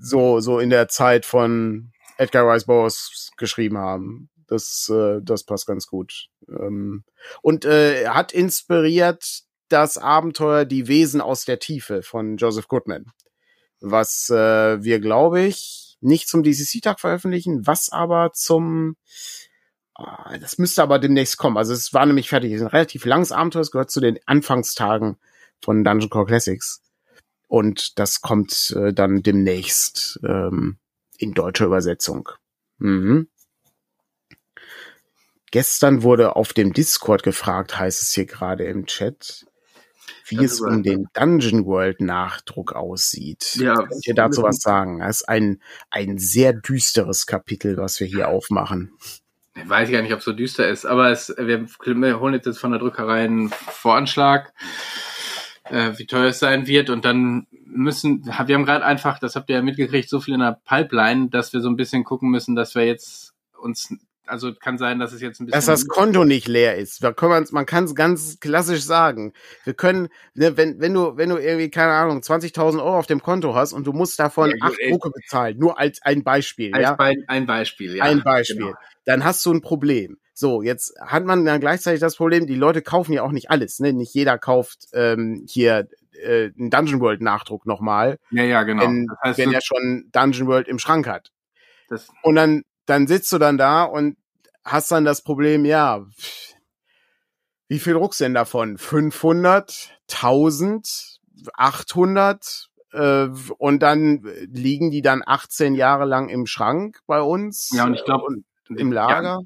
so, so in der Zeit von Edgar Rice Burroughs geschrieben haben. Das, äh, das passt ganz gut. Ähm, und äh, hat inspiriert das Abenteuer Die Wesen aus der Tiefe von Joseph Goodman. Was äh, wir, glaube ich, nicht zum DCC-Tag veröffentlichen, was aber zum ah, das müsste aber demnächst kommen. Also es war nämlich fertig. Es ist ein relativ langes Abenteuer. Es gehört zu den Anfangstagen von Dungeon Core Classics. Und das kommt äh, dann demnächst ähm, in deutscher Übersetzung. Mhm. Gestern wurde auf dem Discord gefragt, heißt es hier gerade im Chat, wie das es um den Dungeon World Nachdruck aussieht. Ja, Könnt ihr dazu was sagen? Das ist ein, ein sehr düsteres Kapitel, was wir hier aufmachen. Ich weiß gar nicht, ob es so düster ist, aber es, wir holen jetzt von der Druckerei einen Voranschlag äh, wie teuer es sein wird. Und dann müssen, wir haben gerade einfach, das habt ihr ja mitgekriegt, so viel in der Pipeline, dass wir so ein bisschen gucken müssen, dass wir jetzt uns also kann sein, dass es jetzt ein bisschen. Dass das Konto nicht leer ist. Da kann man kann es ganz klassisch sagen. Wir können, ne, wenn, wenn du, wenn du irgendwie, keine Ahnung, 20.000 Euro auf dem Konto hast und du musst davon ja, acht Drucke bezahlen, nur als ein Beispiel. Als ja? Be ein Beispiel, ja. Ein Beispiel. Genau. Dann hast du ein Problem. So, jetzt hat man dann gleichzeitig das Problem, die Leute kaufen ja auch nicht alles, ne? Nicht jeder kauft ähm, hier äh, einen Dungeon World Nachdruck nochmal. Ja, ja, genau. Wenn, das heißt, wenn er schon Dungeon World im Schrank hat. und dann, dann sitzt du dann da und hast dann das Problem, ja, wie viel druckst denn davon? 500, 1000, 800? Äh, und dann liegen die dann 18 Jahre lang im Schrank bei uns. Ja, und ich glaube, im Lager. Ja,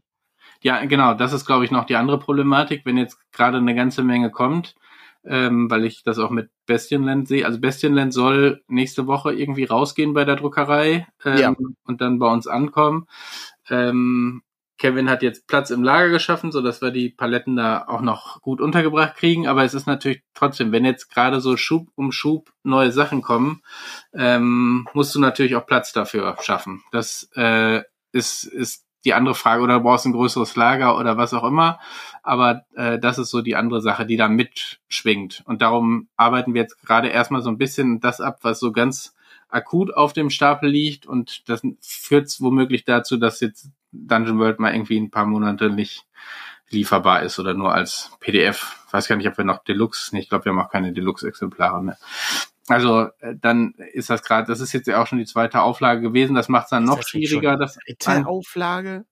ja, genau, das ist, glaube ich, noch die andere Problematik, wenn jetzt gerade eine ganze Menge kommt, ähm, weil ich das auch mit Bestienland sehe. Also Bestienland soll nächste Woche irgendwie rausgehen bei der Druckerei ähm, ja. und dann bei uns ankommen. Ähm, Kevin hat jetzt Platz im Lager geschaffen, so dass wir die Paletten da auch noch gut untergebracht kriegen. Aber es ist natürlich trotzdem, wenn jetzt gerade so Schub um Schub neue Sachen kommen, ähm, musst du natürlich auch Platz dafür schaffen. Das äh, ist, ist die andere Frage, oder du brauchst ein größeres Lager oder was auch immer. Aber äh, das ist so die andere Sache, die da mitschwingt. Und darum arbeiten wir jetzt gerade erstmal so ein bisschen das ab, was so ganz akut auf dem Stapel liegt. Und das führt womöglich dazu, dass jetzt Dungeon World mal irgendwie ein paar Monate nicht lieferbar ist oder nur als PDF. Ich weiß gar nicht, ob wir noch Deluxe, ich glaube, wir haben auch keine Deluxe-Exemplare mehr. Also äh, dann ist das gerade, das ist jetzt ja auch schon die zweite Auflage gewesen, das macht es dann noch das schwieriger. Das zweite Auflage?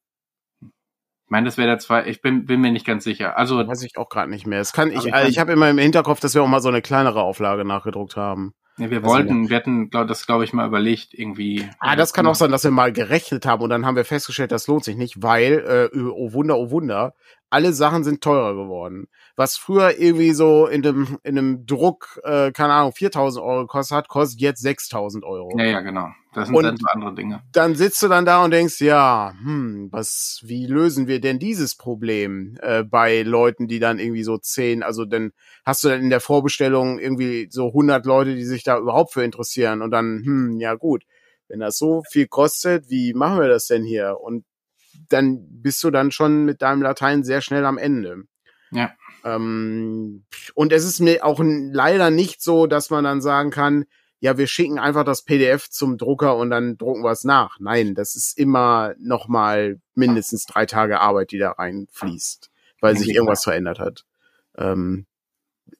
Ich meine, das wäre der zwei, ich bin, bin mir nicht ganz sicher. Also weiß ich auch gerade nicht mehr. Es kann ich, ich, ich habe immer im Hinterkopf, dass wir auch mal so eine kleinere Auflage nachgedruckt haben. Ja, wir wollten, wir hatten glaub, das, glaube ich, mal überlegt, irgendwie. Ah, das kann auch sein, dass wir mal gerechnet haben und dann haben wir festgestellt, das lohnt sich nicht, weil, äh, oh Wunder, oh Wunder, alle Sachen sind teurer geworden. Was früher irgendwie so in dem in einem Druck, äh, keine Ahnung, 4000 Euro kostet hat, kostet jetzt 6000 Euro. Ja, ja, genau. Das sind und dann andere Dinge. Dann sitzt du dann da und denkst, ja, hm, was, wie lösen wir denn dieses Problem äh, bei Leuten, die dann irgendwie so zehn, also dann hast du dann in der Vorbestellung irgendwie so 100 Leute, die sich da überhaupt für interessieren und dann, hm, ja gut, wenn das so viel kostet, wie machen wir das denn hier? Und dann bist du dann schon mit deinem Latein sehr schnell am Ende. Ja. Ähm, und es ist mir auch leider nicht so, dass man dann sagen kann, ja, wir schicken einfach das PDF zum Drucker und dann drucken wir es nach. Nein, das ist immer noch mal mindestens drei Tage Arbeit, die da reinfließt, weil sich irgendwas verändert hat. Ähm,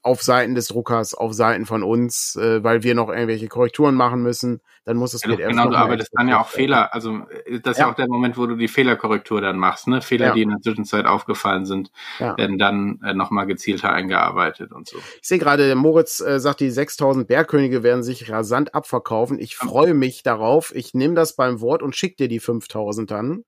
auf Seiten des Druckers, auf Seiten von uns, äh, weil wir noch irgendwelche Korrekturen machen müssen, dann muss es ja, PDF Genau, du arbeitest dann ja auch Fehler, also äh, das ist ja. ja auch der Moment, wo du die Fehlerkorrektur dann machst, ne? Fehler, ja. die in der Zwischenzeit aufgefallen sind, werden dann äh, nochmal gezielter eingearbeitet und so. Ich sehe gerade, Moritz äh, sagt, die 6000 Bergkönige werden sich rasant abverkaufen. Ich freue mich darauf. Ich nehme das beim Wort und schick dir die 5000 dann.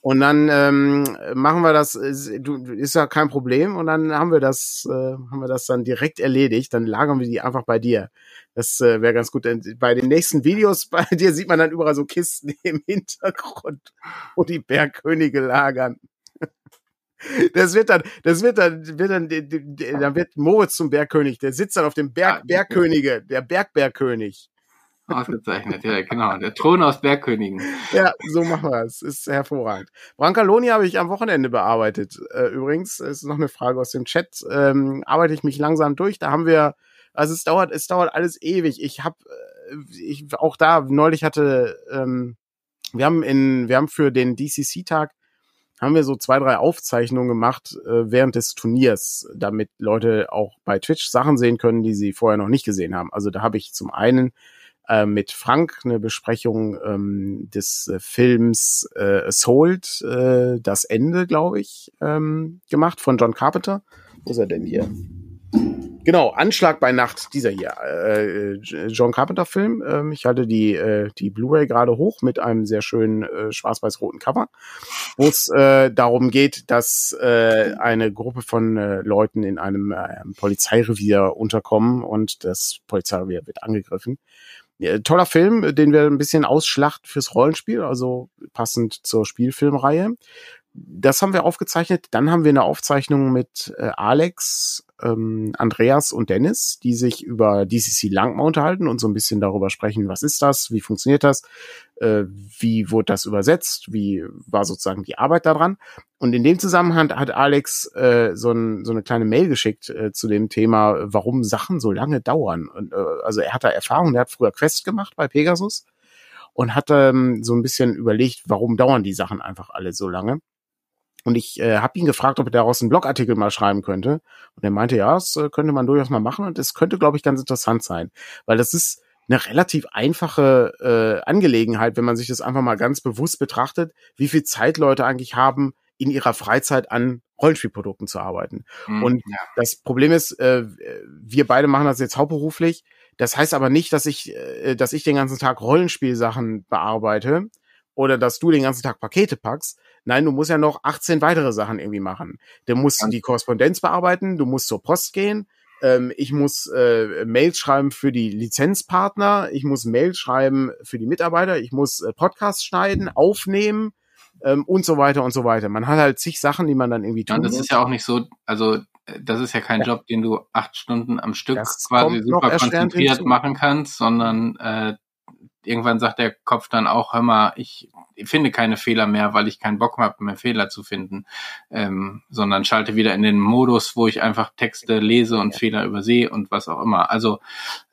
Und dann ähm, machen wir das, ist, ist ja kein Problem. Und dann haben wir das, äh, haben wir das dann direkt erledigt. Dann lagern wir die einfach bei dir. Das äh, wäre ganz gut. Bei den nächsten Videos bei dir sieht man dann überall so Kisten im Hintergrund, wo die Bergkönige lagern. Das wird dann, das wird dann, wird dann, dann wird Moritz zum Bergkönig. Der sitzt dann auf dem Berg, Bergkönige, der Bergbergkönig. Ausgezeichnet, ja, genau. Der Thron aus Bergkönigen. Ja, so machen wir es. Ist hervorragend. Brancaloni habe ich am Wochenende bearbeitet. Äh, übrigens, ist noch eine Frage aus dem Chat. Ähm, arbeite ich mich langsam durch. Da haben wir, also es dauert, es dauert alles ewig. Ich habe, äh, ich auch da neulich hatte, ähm, wir haben in, wir haben für den DCC-Tag haben wir so zwei, drei Aufzeichnungen gemacht äh, während des Turniers, damit Leute auch bei Twitch Sachen sehen können, die sie vorher noch nicht gesehen haben. Also da habe ich zum einen äh, mit Frank eine Besprechung ähm, des äh, Films äh, Sold, äh, das Ende, glaube ich, ähm, gemacht von John Carpenter. Wo ist er denn hier? Genau, Anschlag bei Nacht, dieser hier, äh, John Carpenter Film. Ähm, ich halte die, äh, die Blu-ray gerade hoch mit einem sehr schönen äh, schwarz-weiß-roten Cover, wo es äh, darum geht, dass äh, eine Gruppe von äh, Leuten in einem äh, Polizeirevier unterkommen und das Polizeirevier wird angegriffen. Toller Film, den wir ein bisschen ausschlachten fürs Rollenspiel, also passend zur Spielfilmreihe. Das haben wir aufgezeichnet. Dann haben wir eine Aufzeichnung mit äh, Alex, ähm, Andreas und Dennis, die sich über DCC Langma unterhalten und so ein bisschen darüber sprechen, was ist das, wie funktioniert das, äh, wie wurde das übersetzt, wie war sozusagen die Arbeit daran. Und in dem Zusammenhang hat Alex äh, so, ein, so eine kleine Mail geschickt äh, zu dem Thema, warum Sachen so lange dauern. Und, äh, also er hat da Erfahrung, er hat früher Quest gemacht bei Pegasus und hat ähm, so ein bisschen überlegt, warum dauern die Sachen einfach alle so lange. Und ich äh, habe ihn gefragt, ob er daraus einen Blogartikel mal schreiben könnte. Und er meinte, ja, das äh, könnte man durchaus mal machen. Und es könnte, glaube ich, ganz interessant sein. Weil das ist eine relativ einfache äh, Angelegenheit, wenn man sich das einfach mal ganz bewusst betrachtet, wie viel Zeit Leute eigentlich haben, in ihrer Freizeit an Rollenspielprodukten zu arbeiten. Mhm, und ja. das Problem ist, äh, wir beide machen das jetzt hauptberuflich. Das heißt aber nicht, dass ich, äh, dass ich den ganzen Tag Rollenspielsachen bearbeite oder dass du den ganzen Tag Pakete packst, Nein, du musst ja noch 18 weitere Sachen irgendwie machen. Du musst die Korrespondenz bearbeiten, du musst zur Post gehen, ähm, ich muss äh, Mails schreiben für die Lizenzpartner, ich muss Mails schreiben für die Mitarbeiter, ich muss äh, Podcasts schneiden, aufnehmen ähm, und so weiter und so weiter. Man hat halt zig Sachen, die man dann irgendwie tun ja, das muss. ist ja auch nicht so, also äh, das ist ja kein ja. Job, den du acht Stunden am Stück das quasi super konzentriert machen kannst, sondern äh, irgendwann sagt der Kopf dann auch, hör mal, ich finde keine Fehler mehr, weil ich keinen Bock habe, mehr Fehler zu finden, ähm, sondern schalte wieder in den Modus, wo ich einfach Texte lese und Fehler übersehe und was auch immer. Also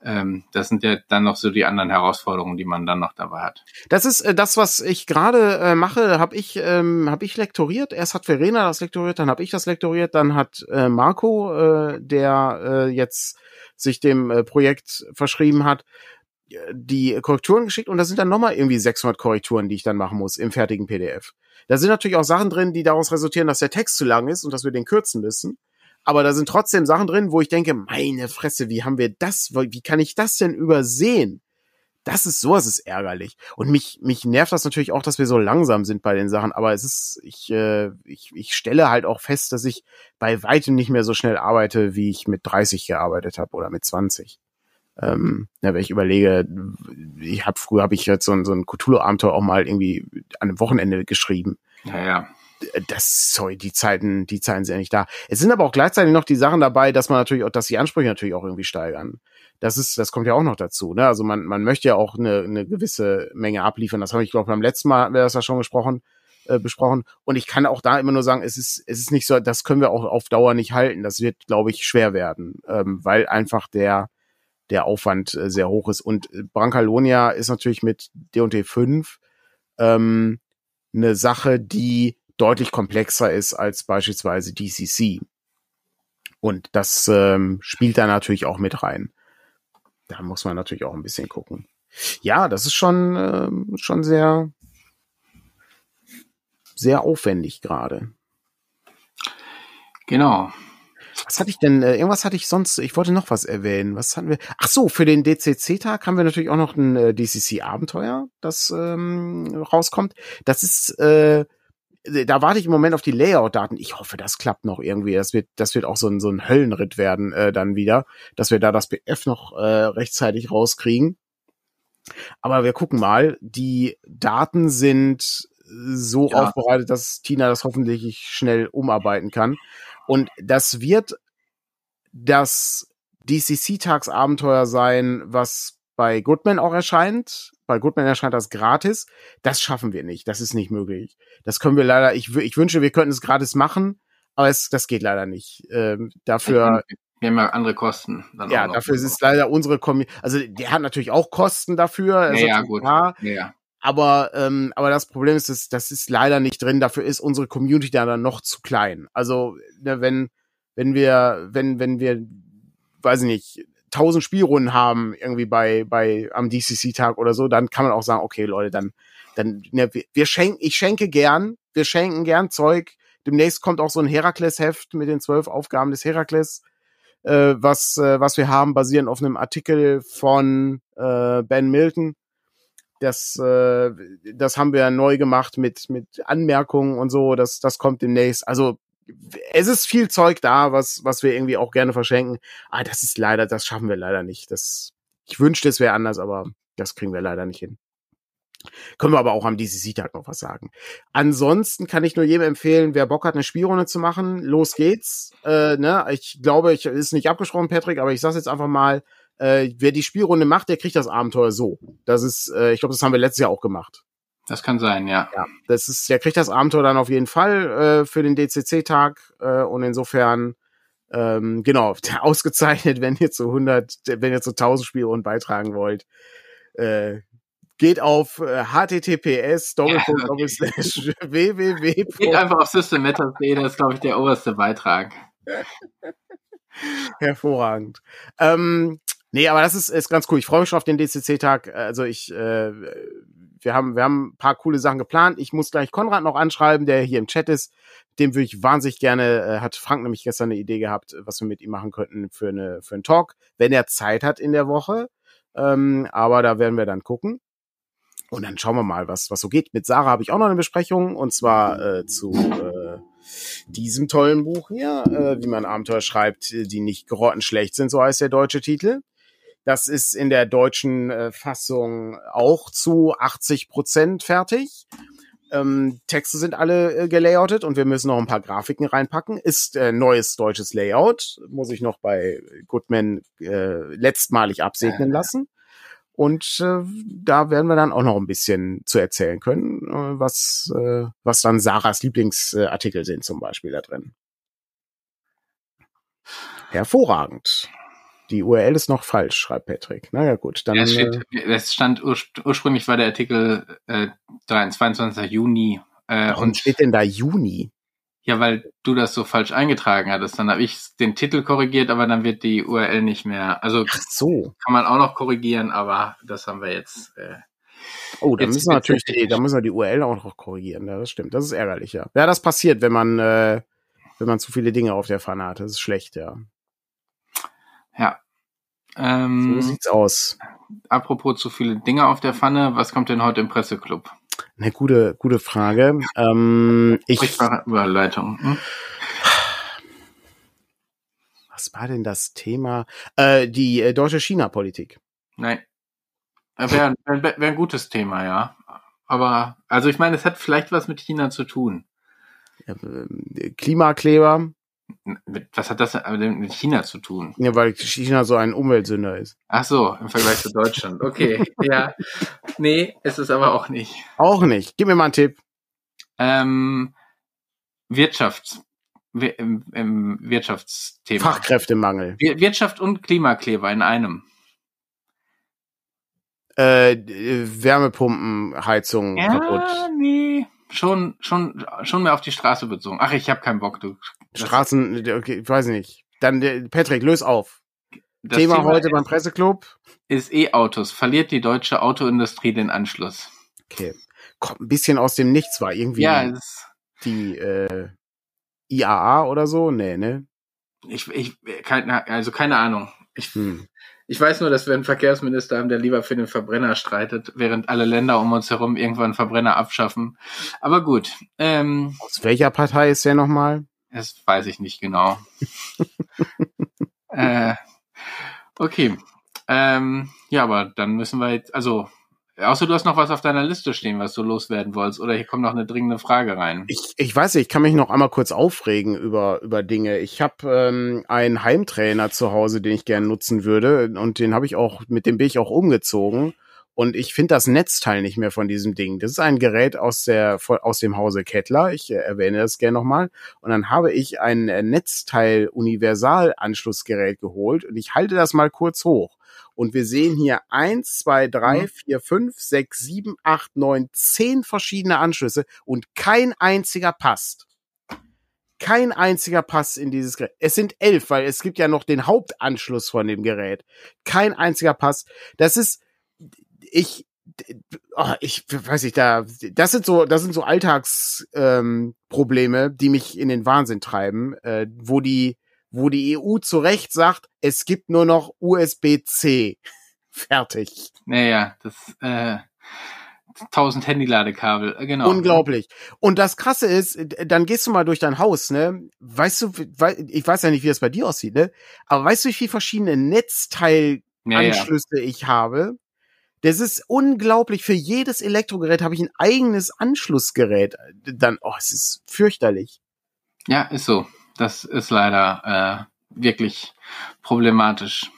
ähm, das sind ja dann noch so die anderen Herausforderungen, die man dann noch dabei hat. Das ist äh, das, was ich gerade äh, mache, habe ich ähm, habe ich lektoriert. Erst hat Verena das lektoriert, dann habe ich das lektoriert, dann hat äh, Marco, äh, der äh, jetzt sich dem äh, Projekt verschrieben hat, die Korrekturen geschickt und da sind dann nochmal irgendwie 600 Korrekturen, die ich dann machen muss im fertigen PDF. Da sind natürlich auch Sachen drin, die daraus resultieren, dass der Text zu lang ist und dass wir den kürzen müssen. Aber da sind trotzdem Sachen drin, wo ich denke, meine Fresse, wie haben wir das, wie kann ich das denn übersehen? das ist sowas ist ärgerlich. Und mich, mich nervt das natürlich auch, dass wir so langsam sind bei den Sachen. Aber es ist, ich, äh, ich, ich stelle halt auch fest, dass ich bei weitem nicht mehr so schnell arbeite, wie ich mit 30 gearbeitet habe oder mit 20. Ähm, ja, wenn ich überlege, ich habe früher habe ich jetzt so ein, so ein Cthulhu-Abenteuer auch mal irgendwie an einem Wochenende geschrieben. Ja, ja. Das, sorry, die Zeiten, die Zeiten sind ja nicht da. Es sind aber auch gleichzeitig noch die Sachen dabei, dass man natürlich auch, dass die Ansprüche natürlich auch irgendwie steigern. Das ist, das kommt ja auch noch dazu. Ne? Also man, man möchte ja auch eine, eine gewisse Menge abliefern. Das habe ich glaube beim letzten Mal haben wir das ja schon gesprochen äh, besprochen. Und ich kann auch da immer nur sagen, es ist, es ist nicht so, das können wir auch auf Dauer nicht halten. Das wird, glaube ich, schwer werden, ähm, weil einfach der, der Aufwand äh, sehr hoch ist. Und äh, Brancalonia ist natürlich mit D&D 5 ähm, eine Sache, die deutlich komplexer ist als beispielsweise DCC. Und das ähm, spielt da natürlich auch mit rein. Da muss man natürlich auch ein bisschen gucken. Ja, das ist schon, ähm, schon sehr, sehr aufwendig gerade. Genau. Was hatte ich denn? Äh, irgendwas hatte ich sonst. Ich wollte noch was erwähnen. Was hatten wir? Ach so, für den DCC-Tag haben wir natürlich auch noch ein äh, DCC-Abenteuer, das ähm, rauskommt. Das ist, äh, da warte ich im Moment auf die Layout-Daten. Ich hoffe, das klappt noch irgendwie. Das wird, das wird auch so ein so ein Höllenritt werden äh, dann wieder, dass wir da das BF noch äh, rechtzeitig rauskriegen. Aber wir gucken mal. Die Daten sind so ja. aufbereitet, dass Tina das hoffentlich schnell umarbeiten kann. Und das wird das DCC-Tagsabenteuer sein, was bei Goodman auch erscheint. Bei Goodman erscheint das gratis. Das schaffen wir nicht. Das ist nicht möglich. Das können wir leider, ich, ich wünsche, wir könnten es gratis machen, aber es, das geht leider nicht. Ähm, dafür. Wir haben ja andere Kosten. ja, dafür ist es leider unsere Kombi. Also, der hat natürlich auch Kosten dafür. Ja, ja gut. Ja. Aber, ähm, aber das Problem ist, dass, das ist leider nicht drin. Dafür ist unsere Community da dann noch zu klein. Also, ne, wenn, wenn wir, wenn, wenn wir, weiß ich nicht, tausend Spielrunden haben, irgendwie bei, bei, am DCC-Tag oder so, dann kann man auch sagen, okay, Leute, dann, dann, ne, wir, schenken, ich schenke gern, wir schenken gern Zeug. Demnächst kommt auch so ein Herakles-Heft mit den zwölf Aufgaben des Herakles, äh, was, äh, was wir haben, basierend auf einem Artikel von äh, Ben Milton das, äh, das haben wir neu gemacht mit, mit Anmerkungen und so. Das, das kommt demnächst. Also es ist viel Zeug da, was, was wir irgendwie auch gerne verschenken. Ah, das ist leider, das schaffen wir leider nicht. Das, ich wünschte, es wäre anders, aber das kriegen wir leider nicht hin. Können wir aber auch am DCC-Tag noch was sagen. Ansonsten kann ich nur jedem empfehlen, wer Bock hat, eine Spielrunde zu machen, los geht's. Äh, ne? Ich glaube, ich ist nicht abgesprochen, Patrick, aber ich sag's jetzt einfach mal, äh, wer die Spielrunde macht, der kriegt das Abenteuer so. Das ist, äh, ich glaube, das haben wir letztes Jahr auch gemacht. Das kann sein, ja. Ja, das ist, der kriegt das Abenteuer dann auf jeden Fall äh, für den DCC-Tag äh, und insofern ähm, genau ausgezeichnet, wenn ihr zu 100, wenn ihr zu 1000 Spielrunden beitragen wollt. Äh, geht auf äh, https www. Geht einfach auf systemeta.de, das ist glaube ich der oberste Beitrag. Hervorragend. Ähm, Nee, aber das ist, ist ganz cool. Ich freue mich schon auf den DCC-Tag. Also ich, äh, wir haben, wir haben ein paar coole Sachen geplant. Ich muss gleich Konrad noch anschreiben, der hier im Chat ist. Dem würde ich wahnsinnig gerne, äh, hat Frank nämlich gestern eine Idee gehabt, was wir mit ihm machen könnten für eine, für einen Talk, wenn er Zeit hat in der Woche. Ähm, aber da werden wir dann gucken. Und dann schauen wir mal, was, was so geht. Mit Sarah habe ich auch noch eine Besprechung und zwar äh, zu äh, diesem tollen Buch hier, äh, wie man Abenteuer schreibt, die nicht grottenschlecht sind, so heißt der deutsche Titel. Das ist in der deutschen äh, Fassung auch zu 80 Prozent fertig. Ähm, Texte sind alle äh, gelayoutet und wir müssen noch ein paar Grafiken reinpacken. Ist äh, neues deutsches Layout, muss ich noch bei Goodman äh, letztmalig absegnen lassen. Und äh, da werden wir dann auch noch ein bisschen zu erzählen können, äh, was, äh, was dann Sarahs Lieblingsartikel sind zum Beispiel da drin. Hervorragend. Die URL ist noch falsch, schreibt Patrick. Naja, gut, dann. Ja, es, steht, äh, es stand ur, ursprünglich war der Artikel äh, 22. Juni. Äh, Warum und steht denn da Juni? Ja, weil du das so falsch eingetragen hattest. Dann habe ich den Titel korrigiert, aber dann wird die URL nicht mehr. Also Ach so. kann man auch noch korrigieren, aber das haben wir jetzt. Äh, oh, da müssen wir natürlich die, da müssen wir die URL auch noch korrigieren. Ja, das stimmt. Das ist ärgerlich, ja. Ja, das passiert, wenn man, äh, wenn man zu viele Dinge auf der Pfanne hat. Das ist schlecht, ja. Ja, Ähm, so sieht's aus. Apropos zu viele Dinge auf der Pfanne, was kommt denn heute im Presseclub? Eine gute, gute Frage. Ähm, ich, Überleitung. Hm? was war denn das Thema? Äh, die äh, deutsche China-Politik. Nein. Wäre wär, wär ein gutes Thema, ja. Aber, also ich meine, es hat vielleicht was mit China zu tun. Ja, äh, Klimakleber. Was hat das mit China zu tun? Ja, weil China so ein Umweltsünder ist. Ach so, im Vergleich zu Deutschland. Okay, ja. Nee, ist es aber auch nicht. Auch nicht. Gib mir mal einen Tipp. Ähm, im Wirtschaftsthema. Fachkräftemangel. Wirtschaft und Klimakleber in einem. Äh, Wärmepumpenheizung ja, kaputt. nee. Schon, schon, schon mehr auf die Straße bezogen. Ach, ich habe keinen Bock. Du, Straßen, okay, ich weiß nicht. Dann, Patrick, löse auf. Thema, Thema, heute beim Presseclub ist E-Autos. Verliert die deutsche Autoindustrie den Anschluss? Okay. Kommt ein bisschen aus dem Nichts war irgendwie. Ja, die äh, IAA oder so? Nee, ne? Ich, ich, keine, also keine Ahnung. Ich, hm. ich weiß nur, dass wir einen Verkehrsminister haben, der lieber für den Verbrenner streitet, während alle Länder um uns herum irgendwann Verbrenner abschaffen. Aber gut. Ähm, Aus welcher Partei ist der nochmal? Das weiß ich nicht genau. äh, okay. Ähm, ja, aber dann müssen wir jetzt, also Außer du hast noch was auf deiner Liste stehen, was du loswerden wolltest, oder hier kommt noch eine dringende Frage rein. Ich, ich weiß nicht, ich kann mich noch einmal kurz aufregen über, über Dinge. Ich habe ähm, einen Heimtrainer zu Hause, den ich gerne nutzen würde, und den habe ich auch, mit dem bin ich auch umgezogen. Und ich finde das Netzteil nicht mehr von diesem Ding. Das ist ein Gerät aus der aus dem Hause Kettler. Ich äh, erwähne das gerne nochmal. Und dann habe ich ein äh, Netzteil Universal-Anschlussgerät geholt und ich halte das mal kurz hoch. Und wir sehen hier eins, zwei, drei, mhm. vier, fünf, sechs, sieben, acht, neun, zehn verschiedene Anschlüsse und kein einziger passt. Kein einziger passt in dieses Gerät. Es sind elf, weil es gibt ja noch den Hauptanschluss von dem Gerät. Kein einziger passt. Das ist, ich, oh, ich weiß nicht, da, das sind so, das sind so Alltagsprobleme, ähm, die mich in den Wahnsinn treiben, äh, wo die, wo die EU zu Recht sagt, es gibt nur noch USB-C. Fertig. Naja, das, äh, 1000 Handyladekabel, äh, genau. Unglaublich. Und das Krasse ist, dann gehst du mal durch dein Haus, ne? Weißt du, ich weiß ja nicht, wie das bei dir aussieht, ne? Aber weißt du, wie viele verschiedene Netzteilanschlüsse ja, ja. ich habe? Das ist unglaublich. Für jedes Elektrogerät habe ich ein eigenes Anschlussgerät. Dann, oh, es ist fürchterlich. Ja, ist so. Das ist leider äh, wirklich problematisch.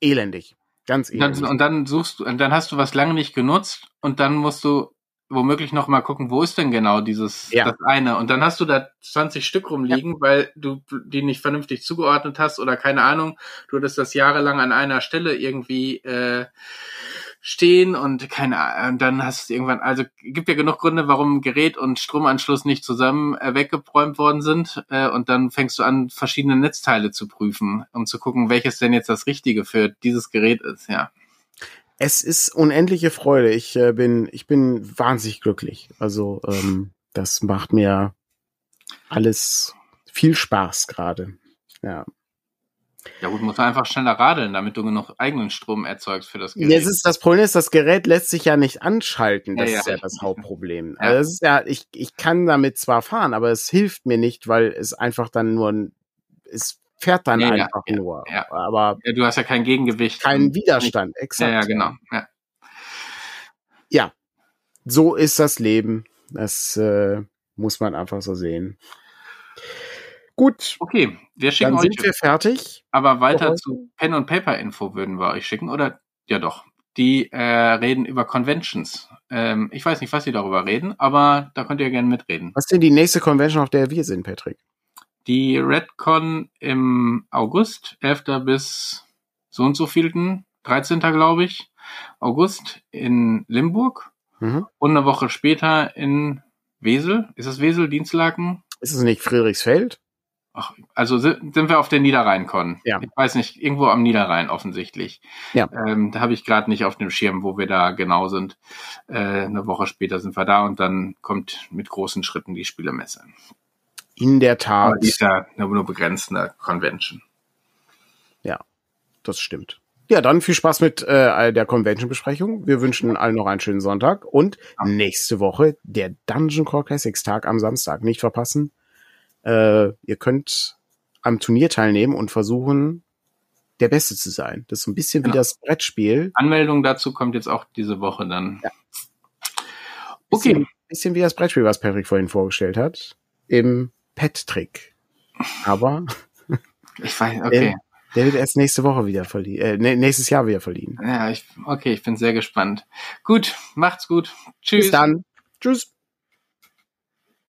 Elendig. Ganz elendig. Dann, und dann suchst du, und dann hast du was lange nicht genutzt und dann musst du womöglich noch mal gucken, wo ist denn genau dieses ja. das eine und dann hast du da 20 Stück rumliegen, ja. weil du die nicht vernünftig zugeordnet hast oder keine Ahnung, du hattest das jahrelang an einer Stelle irgendwie äh, stehen und keine und dann hast du irgendwann, also gibt ja genug Gründe, warum Gerät und Stromanschluss nicht zusammen äh, weggeräumt worden sind äh, und dann fängst du an, verschiedene Netzteile zu prüfen, um zu gucken, welches denn jetzt das Richtige für dieses Gerät ist, ja. Es ist unendliche Freude. Ich äh, bin, ich bin wahnsinnig glücklich. Also ähm, das macht mir alles viel Spaß gerade. Ja. Ja gut, muss man einfach schneller radeln, damit du genug eigenen Strom erzeugst für das Gerät. Jetzt ist das Problem ist, das Gerät lässt sich ja nicht anschalten. Das ja, ist ja, ja das Hauptproblem. Ja. Also das ist ja, ich, ich kann damit zwar fahren, aber es hilft mir nicht, weil es einfach dann nur, es fährt dann ja, einfach nur. Ja. Aber ja, du hast ja kein Gegengewicht. Keinen Widerstand, exakt. Ja, ja, genau. Ja. ja, so ist das Leben. Das äh, muss man einfach so sehen. Gut. Okay, wir schicken Dann sind wir fertig. Aber weiter zu Pen und Paper Info würden wir euch schicken, oder? Ja doch. Die äh, reden über Conventions. Ähm, ich weiß nicht, was sie darüber reden, aber da könnt ihr gerne mitreden. Was ist denn die nächste Convention, auf der wir sind, Patrick? Die Redcon im August, 11. bis so und so vielten, 13. glaube ich, August in Limburg mhm. und eine Woche später in Wesel. Ist es Wesel, Dienstlaken? Ist es nicht Friedrichsfeld? Ach, also sind wir auf der Niederrhein-Con. Ja. Ich weiß nicht, irgendwo am Niederrhein offensichtlich. Ja. Ähm, da habe ich gerade nicht auf dem Schirm, wo wir da genau sind. Äh, eine Woche später sind wir da und dann kommt mit großen Schritten die Spielemesse. In der Tat. Aber die ist ja nur, nur begrenzt eine Convention. Ja. das stimmt. Ja, dann viel Spaß mit äh, der Convention-Besprechung. Wir wünschen allen noch einen schönen Sonntag und nächste Woche der Dungeon Core Classics Tag am Samstag. Nicht verpassen. Äh, ihr könnt am Turnier teilnehmen und versuchen, der Beste zu sein. Das ist so ein bisschen genau. wie das Brettspiel. Anmeldung dazu kommt jetzt auch diese Woche dann. Ja. Okay. Bisschen, bisschen wie das Brettspiel, was Patrick vorhin vorgestellt hat. Im Pet-Trick. Aber. Ich weiß, okay. Der wird erst nächste Woche wieder verliehen, äh, nächstes Jahr wieder verliehen. Ja, ich, okay, ich bin sehr gespannt. Gut, macht's gut. Tschüss. Bis dann. Tschüss.